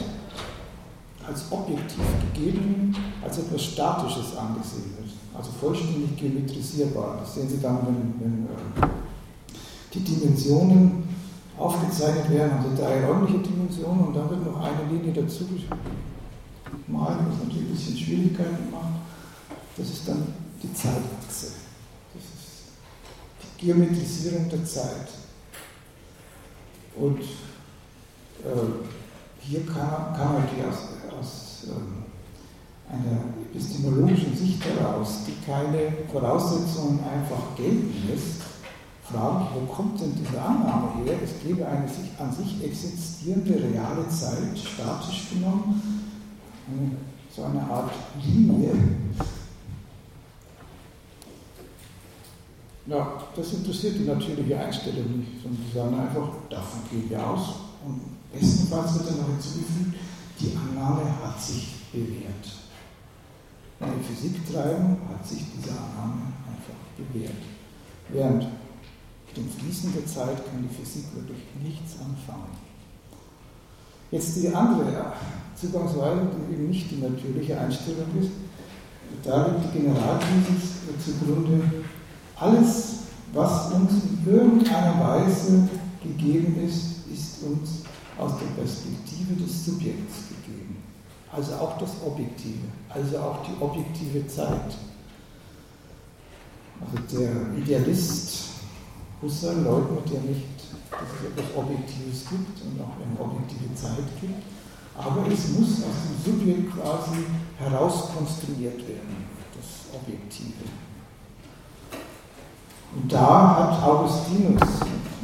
als objektiv gegeben, als etwas Statisches angesehen wird, also vollständig geometrisierbar. Das sehen Sie dann, wenn, wenn äh, die Dimensionen aufgezeichnet werden, Sie drei räumliche Dimensionen und dann wird noch eine Linie dazu gemalt, was natürlich ein bisschen Schwierigkeiten macht. Das ist dann die Zeitachse. Das ist die Geometrisierung der Zeit. Und äh, hier kann, kann man die aus, aus ähm, einer epistemologischen Sicht heraus, die keine Voraussetzungen einfach gelten lässt, fragen, wo kommt denn diese Annahme her? Es gebe eine sich, an sich existierende reale Zeit, statisch genommen, so eine Art Linie. Ja, das interessiert die natürliche Einstellung nicht, sondern die sagen einfach, davon gehen wir aus. Und bestenfalls wird dann noch hinzugefügt, die Annahme hat sich bewährt. Bei Physiktreiben hat sich diese Annahme einfach bewährt. Während mit dem Fließen der Zeit kann die Physik wirklich nichts anfangen. Jetzt die andere Zugangsweise, die eben nicht die natürliche Einstellung ist, da liegt die Generalthesis zugrunde, alles, was uns in irgendeiner Weise gegeben ist, ist uns aus der Perspektive des Subjekts gegeben. Also auch das Objektive, also auch die objektive Zeit. Also der Idealist Husserl leugnet ja nicht, dass es etwas Objektives gibt und auch eine objektive Zeit gibt, aber es muss aus dem Subjekt quasi herauskonstruiert werden, das Objektive. Und da hat Augustinus,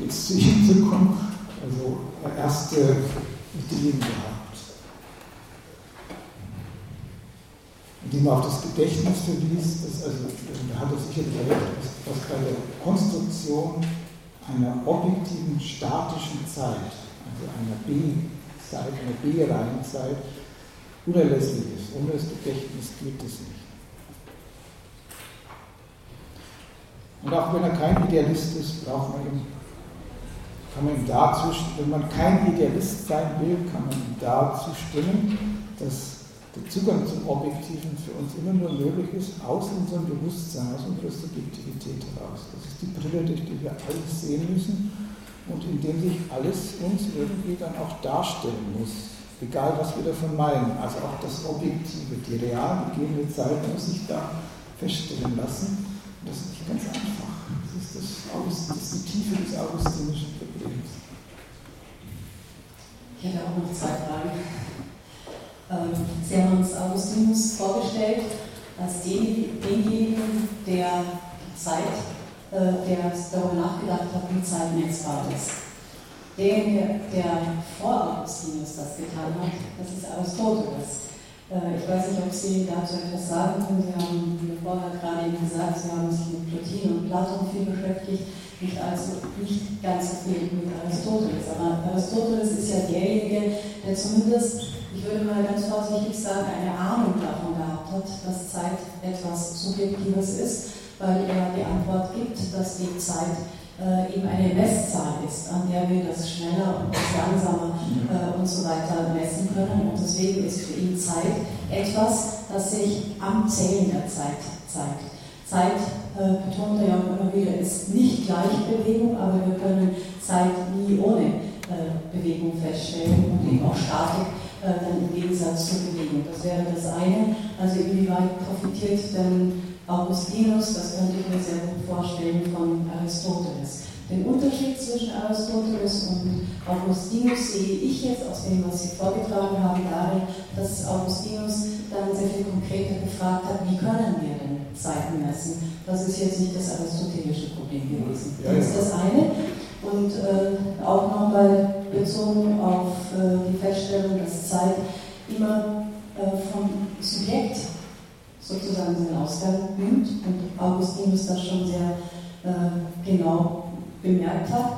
jetzt zu ihm zu kommen, also erste Ideen gehabt. Indem er auf das Gedächtnis verwies, das also, da hat er sicherlich recht, dass bei der Konstruktion einer objektiven statischen Zeit, also einer B-Zeit, einer B-Reihenzeit, unerlässlich ist. Ohne das Gedächtnis geht es nicht. Und auch wenn er kein Idealist ist, braucht man ihm, kann man ihm dazu, wenn man kein Idealist sein will, kann man ihm dazu stimmen, dass der Zugang zum Objektiven für uns immer nur möglich ist, aus unserem Bewusstsein, aus unserer Subjektivität heraus. Das ist die Brille, durch die wir alles sehen müssen und in dem sich alles uns irgendwie dann auch darstellen muss, egal was wir davon meinen. Also auch das Objektive, die real gegebene Zeit muss sich da feststellen lassen. Das ist nicht ganz einfach. Das ist, das, das ist die Tiefe des augustinischen. Ich hätte auch noch zwei Fragen. Ähm, Sie haben uns Augustinus vorgestellt als denjenigen, der Zeit, äh, der darüber nachgedacht hat, wie Zeit messbar ist. Derjenige, der vor Augustinus das getan hat, das ist Aristoteles. Äh, ich weiß nicht, ob Sie dazu etwas sagen können. Sie haben mir vorher gerade eben gesagt, Sie haben sich mit Plotin und Platon viel beschäftigt, nicht, also, nicht ganz so viel mit Aristoteles. Aber Aristoteles ist ja derjenige, der zumindest, ich würde mal ganz vorsichtig sagen, eine Ahnung davon gehabt hat, dass Zeit etwas Subjektives ist, weil er die Antwort gibt, dass die Zeit äh, eben eine Messzahl ist, an der wir das schneller und das langsamer äh, und so weiter messen können. Und deswegen ist für ihn Zeit etwas, das sich am Zählen der Zeit zeigt. Zeit, äh, betont er ja auch immer wieder, ist nicht gleich Bewegung, aber wir können Zeit nie ohne äh, Bewegung feststellen und eben auch Statik äh, dann im Gegensatz zur Bewegung. Das wäre das eine. Also inwieweit profitiert denn Augustinus, das könnte ich mir sehr gut vorstellen, von Aristoteles. Den Unterschied zwischen Aristoteles und Augustinus sehe ich jetzt aus dem, was Sie vorgetragen haben, darin, dass Augustinus dann sehr viel konkreter gefragt hat, wie können wir denn Zeiten messen? Das ist jetzt nicht das aristotelische Problem gewesen. Das ist das eine. Und äh, auch nochmal bezogen auf äh, die Feststellung, dass Zeit immer äh, vom Subjekt sozusagen seinen Ausgang nimmt und Augustinus das schon sehr äh, genau bemerkt hat.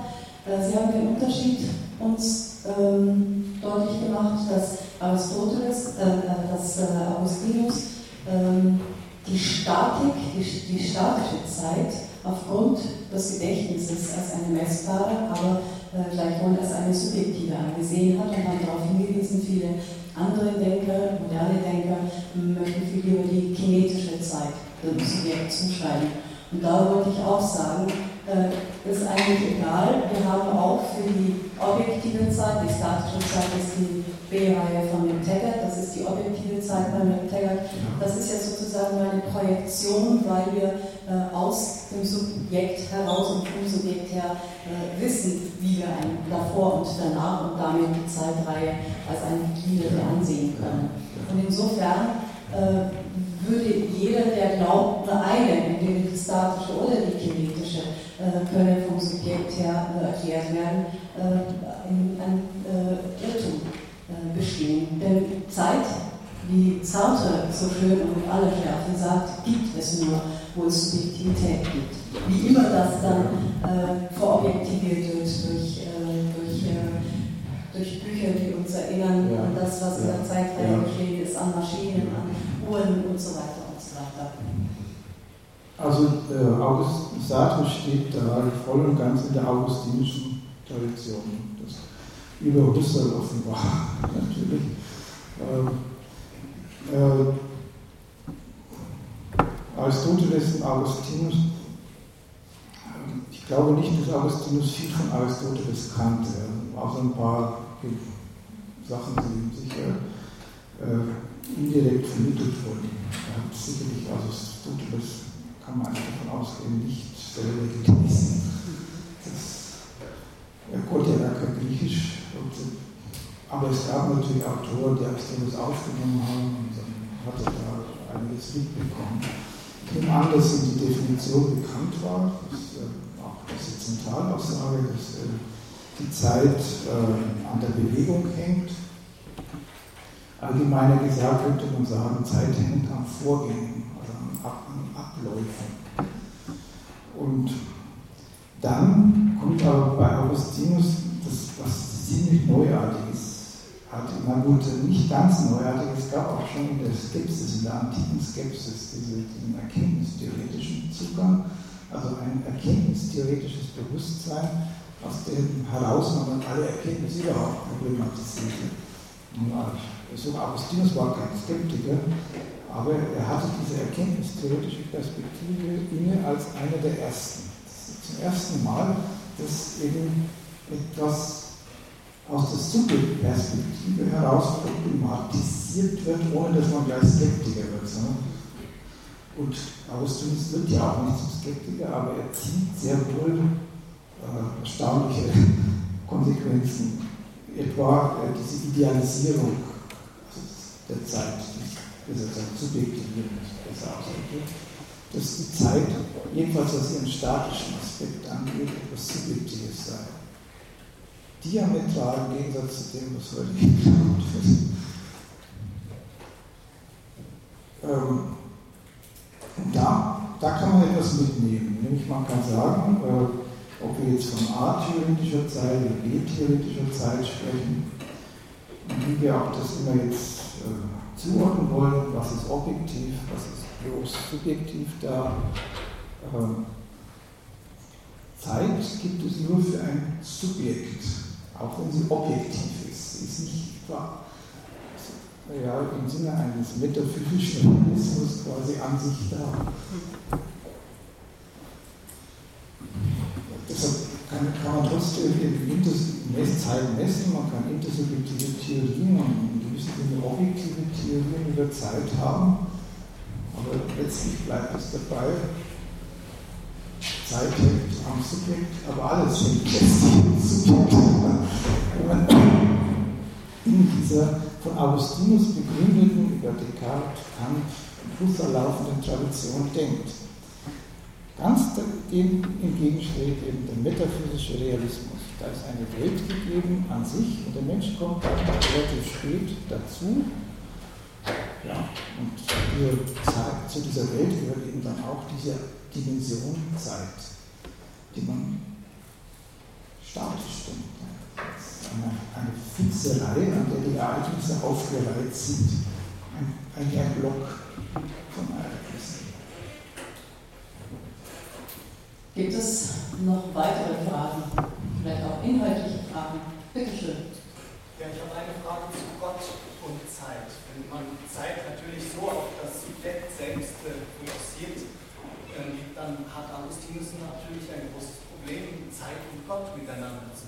Äh, sie haben den Unterschied uns ähm, deutlich gemacht, dass Aristoteles, äh, dass Augustinus ähm, die Statik, die, die statische Zeit aufgrund des Gedächtnisses als eine messbare, aber äh, gleichwohl als eine subjektive angesehen hat und dann darauf hingewiesen, viele andere Denker, moderne Denker, möchten viel lieber die kinetische Zeit dem Subjekt zuschreiben. Und da wollte ich auch sagen, äh, ist eigentlich egal. Wir haben auch für die objektive Zeit, die statische Zeit ist die B-Reihe von McTaggart, das ist die objektive Zeit bei McTaggart. Das ist ja sozusagen eine Projektion, weil wir äh, aus dem Subjekt heraus und vom Subjekt her äh, wissen, wie wir ein davor und danach und damit die Zeitreihe als eine gegliederte ansehen können. Und insofern äh, würde jeder, der glaubt, eine, entweder die statische oder die kinetische, äh, könne vom Subjekt her äh, erklärt werden, äh, in, ein Irrtum bestehen. Denn Zeit, wie Sartre so schön und mit aller Schärfe sagt, gibt es nur, wo es Subjektivität gibt. Wie immer das dann äh, verobjektiviert wird durch, durch, durch Bücher, die uns erinnern ja. an das, was in der Zeitreihe ja. geschehen ist, an Maschinen, an Uhren und so weiter und so weiter. Also äh, August Sartre steht da voll und ganz in der augustinischen Tradition. Über Husserl offenbar natürlich. Ähm, äh, Aristoteles und Augustinus, ich glaube nicht, dass Augustinus viel von Aristoteles kannte. Auch ein paar Sachen sind sicher äh, indirekt vermittelt wurden. Hat sicherlich Aristoteles kann man davon ausgehen, nicht selber gelesen. Das, er konnte ja kein Griechisch, aber es gab natürlich Autoren, die Aristoteles aufgenommen haben und dann hat er da einiges mitbekommen. Ich nehme an, dass ihm die Definition bekannt war, dass, äh, auch diese Zentralaussage, dass äh, die Zeit äh, an der Bewegung hängt. Allgemeiner gesagt könnte man sagen, Zeit hängt am Vorgehen, also an Abläufen. Und dann kommt aber bei Augustinus das, was ziemlich Neuartiges hat. Na gut, nicht ganz neuartig, es gab auch schon in der Skepsis, in der antiken Skepsis, diese, diesen erkenntnistheoretischen Zugang, also ein erkenntnistheoretisches Bewusstsein, aus dem heraus man dann alle Erkenntnisse überhaupt problematisierte. So Augustinus war kein Skeptiker, aber er hatte diese erkenntnistheoretische Perspektive inne als einer der ersten. Zum ersten Mal, dass eben etwas aus der Subjektperspektive heraus problematisiert wird, ohne dass man gleich Skeptiker wird. Und Augustinus wird ja auch nicht zum Skeptiker, aber er zieht sehr wohl äh, erstaunliche [LAUGHS] Konsequenzen. Etwa äh, diese Idealisierung der Zeit, besser gesagt, subjektivieren ist besser ausgedrückt, dass die Zeit, jedenfalls was ihren statischen Aspekt angeht, etwas Subjektives sei. Diametral im Gegensatz zu dem, was heute geplant wird. Ähm, und da, da kann man etwas mitnehmen. Nämlich man kann sagen, äh, ob wir jetzt von A-theoretischer Zeit oder B-theoretischer Zeit sprechen, wie wir auch das immer jetzt äh, zuordnen wollen, was ist objektiv, was ist bloß subjektiv da. Ähm, Zeit gibt es nur für ein Subjekt, auch wenn sie objektiv ist. Sie ist nicht wahr ja, im Sinne eines metaphysischen Realismus quasi an sich da. Deshalb kann, man trotzdem in Zeit messen, man kann intersubjektive Theorien und in gewissem Sinne objektive Theorien über Zeit haben, aber letztlich bleibt es dabei, Zeit hängt am Subjekt, aber alles hängt letztlich am Subjekt. Wenn man in dieser von Augustinus begründeten, über Descartes, Kant und Husserl laufenden Tradition denkt. Ganz dem entgegensteht eben der metaphysische Realismus. Da ist eine Welt gegeben an sich und der Mensch kommt relativ spät dazu. Ja, und zu dieser Welt gehört eben dann auch diese Dimension Zeit, die man statisch denkt eine, eine fixe Reihe, an der die Ereignisse aufgereiht sind. Ein, eigentlich ein Block von Ereignissen. Gibt es noch weitere Fragen? Vielleicht auch inhaltliche Fragen? Bitte schön. Ja, ich habe eine Frage zu Gott und Zeit. Zeit natürlich so auf das Subjekt selbst äh, fokussiert, äh, dann hat Augustinus natürlich ein großes Problem, Zeit und Gott miteinander zu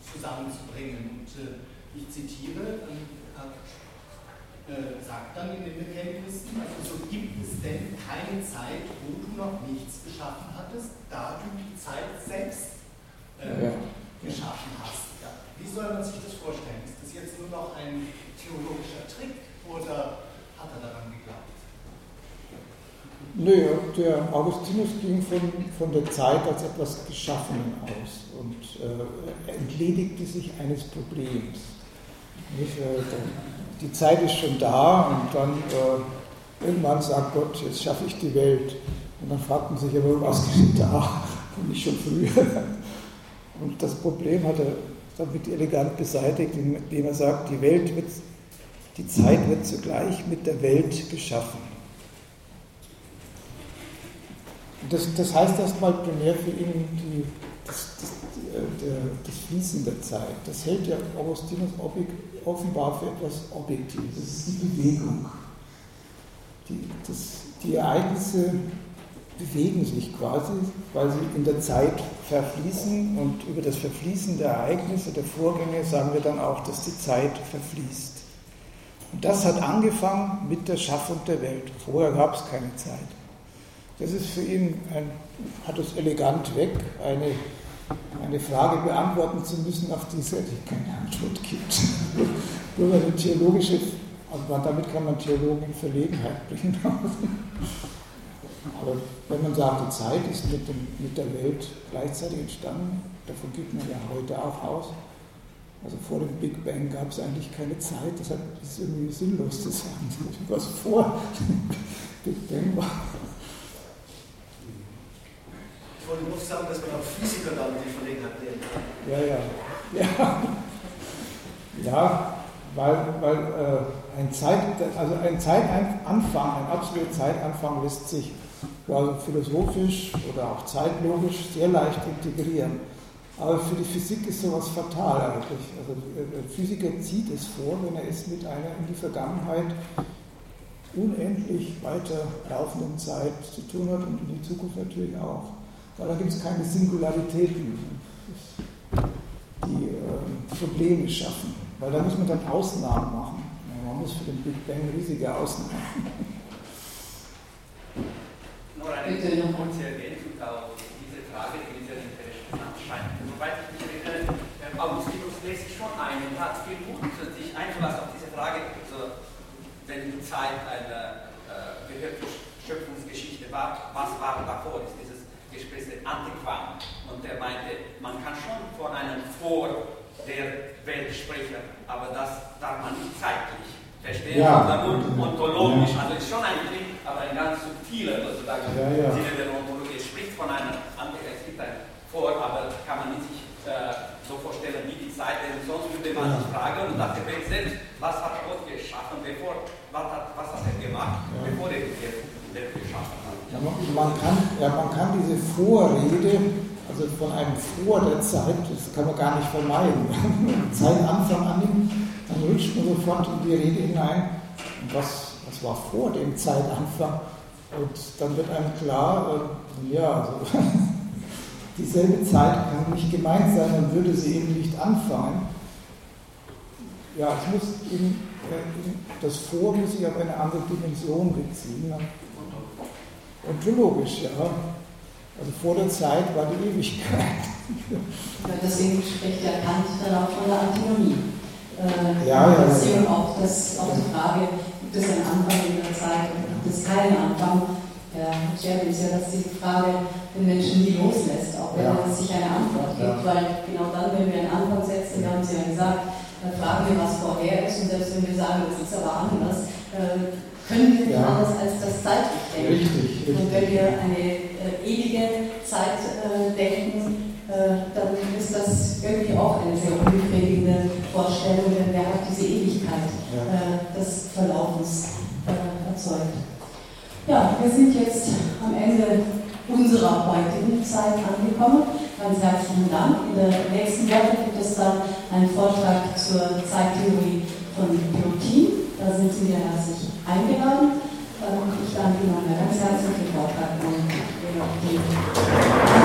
zusammenzubringen. Und äh, ich zitiere, äh, sagt dann in den Bekenntnissen, also so gibt es denn keine Zeit, wo du noch nichts geschaffen hattest, da du die Zeit selbst äh, ja. geschaffen hast. Ja. Wie soll man sich das vorstellen? Ist das jetzt nur noch ein theologischer Trick oder hat er daran geglaubt? Nö, der Augustinus ging von, von der Zeit als etwas Geschaffenen aus und äh, entledigte sich eines Problems. Nicht, äh, die Zeit ist schon da und dann äh, irgendwann sagt Gott, jetzt schaffe ich die Welt. Und dann fragt man sich aber, was geschieht da und nicht schon früher. Und das Problem hat er damit elegant beseitigt, indem er sagt, die Welt wird, die Zeit wird zugleich mit der Welt geschaffen. Das, das heißt erstmal primär für ihn die, das, das, der, das Fließen der Zeit. Das hält ja Augustinus offenbar für etwas Objektives. Das ist die Bewegung. Die, das, die Ereignisse bewegen sich quasi, weil sie in der Zeit verfließen und über das Verfließen der Ereignisse, der Vorgänge sagen wir dann auch, dass die Zeit verfließt. Und das hat angefangen mit der Schaffung der Welt. Vorher gab es keine Zeit. Das ist für ihn, ein, hat es elegant weg, eine, eine Frage beantworten zu müssen, auf die es eigentlich keine Antwort gibt. [LAUGHS] Nur eine theologische, also damit kann man Theologen in Verlegenheit bringen. [LAUGHS] Aber wenn man sagt, die Zeit ist mit, dem, mit der Welt gleichzeitig entstanden, davon geht man ja heute auch aus. Also vor dem Big Bang gab es eigentlich keine Zeit, deshalb ist es irgendwie sinnlos zu sagen, [LAUGHS] was vor dem Big Bang war wollte nur sagen, dass man auch Physiker damit die Verlegenheit nehmen kann. Ja, ja. Ja, ja weil, weil äh, ein, Zeit, also ein Zeitanfang, ein absoluter Zeitanfang lässt sich also philosophisch oder auch zeitlogisch sehr leicht integrieren. Aber für die Physik ist sowas fatal eigentlich. Also der Physiker zieht es vor, wenn er es mit einer in die Vergangenheit unendlich weiter laufenden Zeit zu tun hat und in die Zukunft natürlich auch weil da gibt es keine Singularitäten, die äh, Probleme schaffen, weil da muss man dann Ausnahmen machen. Man muss für den Big Bang riesige Ausnahmen machen. Nur eine kurze einen vor der Welt sprechen, aber das darf man nicht zeitlich verstehen, ja. sondern nur ontologisch. Also ist schon ein Krieg, aber ein ganz subtiler also sozusagen ja, ja. Sinne der Ontologie. Es spricht von einer anderen, es gibt ein Vor, aber kann man nicht sich äh, so vorstellen wie die Zeit, denn sonst würde man sich fragen und nach der selbst, was hat Gott geschaffen, bevor, was hat, was hat er gemacht, ja. bevor er die Welt geschaffen hat. Ja, man, kann, ja, man kann diese Vorrede also von einem Vor der Zeit, das kann man gar nicht vermeiden. [LAUGHS] Wenn man Zeitanfang annimmt, dann rutscht man sofort in die Rede hinein. Und was, was war vor dem Zeitanfang? Und dann wird einem klar, äh, ja, also [LAUGHS] dieselbe Zeit kann nicht gemeint sein, dann würde sie eben nicht anfangen. Ja, es muss eben, äh, das Vor muss sich auf eine andere Dimension beziehen. Ontologisch, ja. Also vor der Zeit war die Ewigkeit. Ja, deswegen spricht ja Kant dann auch von der Antinomie. Äh, ja, ja, ja. Auch, das, auch die Frage, gibt es einen Anfang in der Zeit oder gibt es keinen Anfang? Ja, Jeremy ist ja, dass die Frage den Menschen nie loslässt, auch wenn ja. es sich eine Antwort gibt, ja. weil genau dann, wenn wir einen Anfang setzen, wir haben Sie ja gesagt, dann fragen wir, was vorher ist und selbst wenn wir sagen, das ist aber anders, äh, können wir nicht ja. anders als das zeitlich denken. Richtig, richtig. Und wenn wir eine äh, ewige Zeit äh, denken, äh, dann ist das irgendwie auch eine sehr unbefriedigende Vorstellung, denn wer hat diese Ewigkeit ja. Äh, des Verlaufens erzeugt. Ja, wir sind jetzt am Ende unserer heutigen Zeit angekommen. Ganz herzlichen Dank. In der nächsten Woche gibt es dann einen Vortrag zur Zeittheorie von Pilotin. Da sind Sie mir herzlich eingeladen. Ich danke Ihnen ganz herzlich für den Vortrag 你好，斑。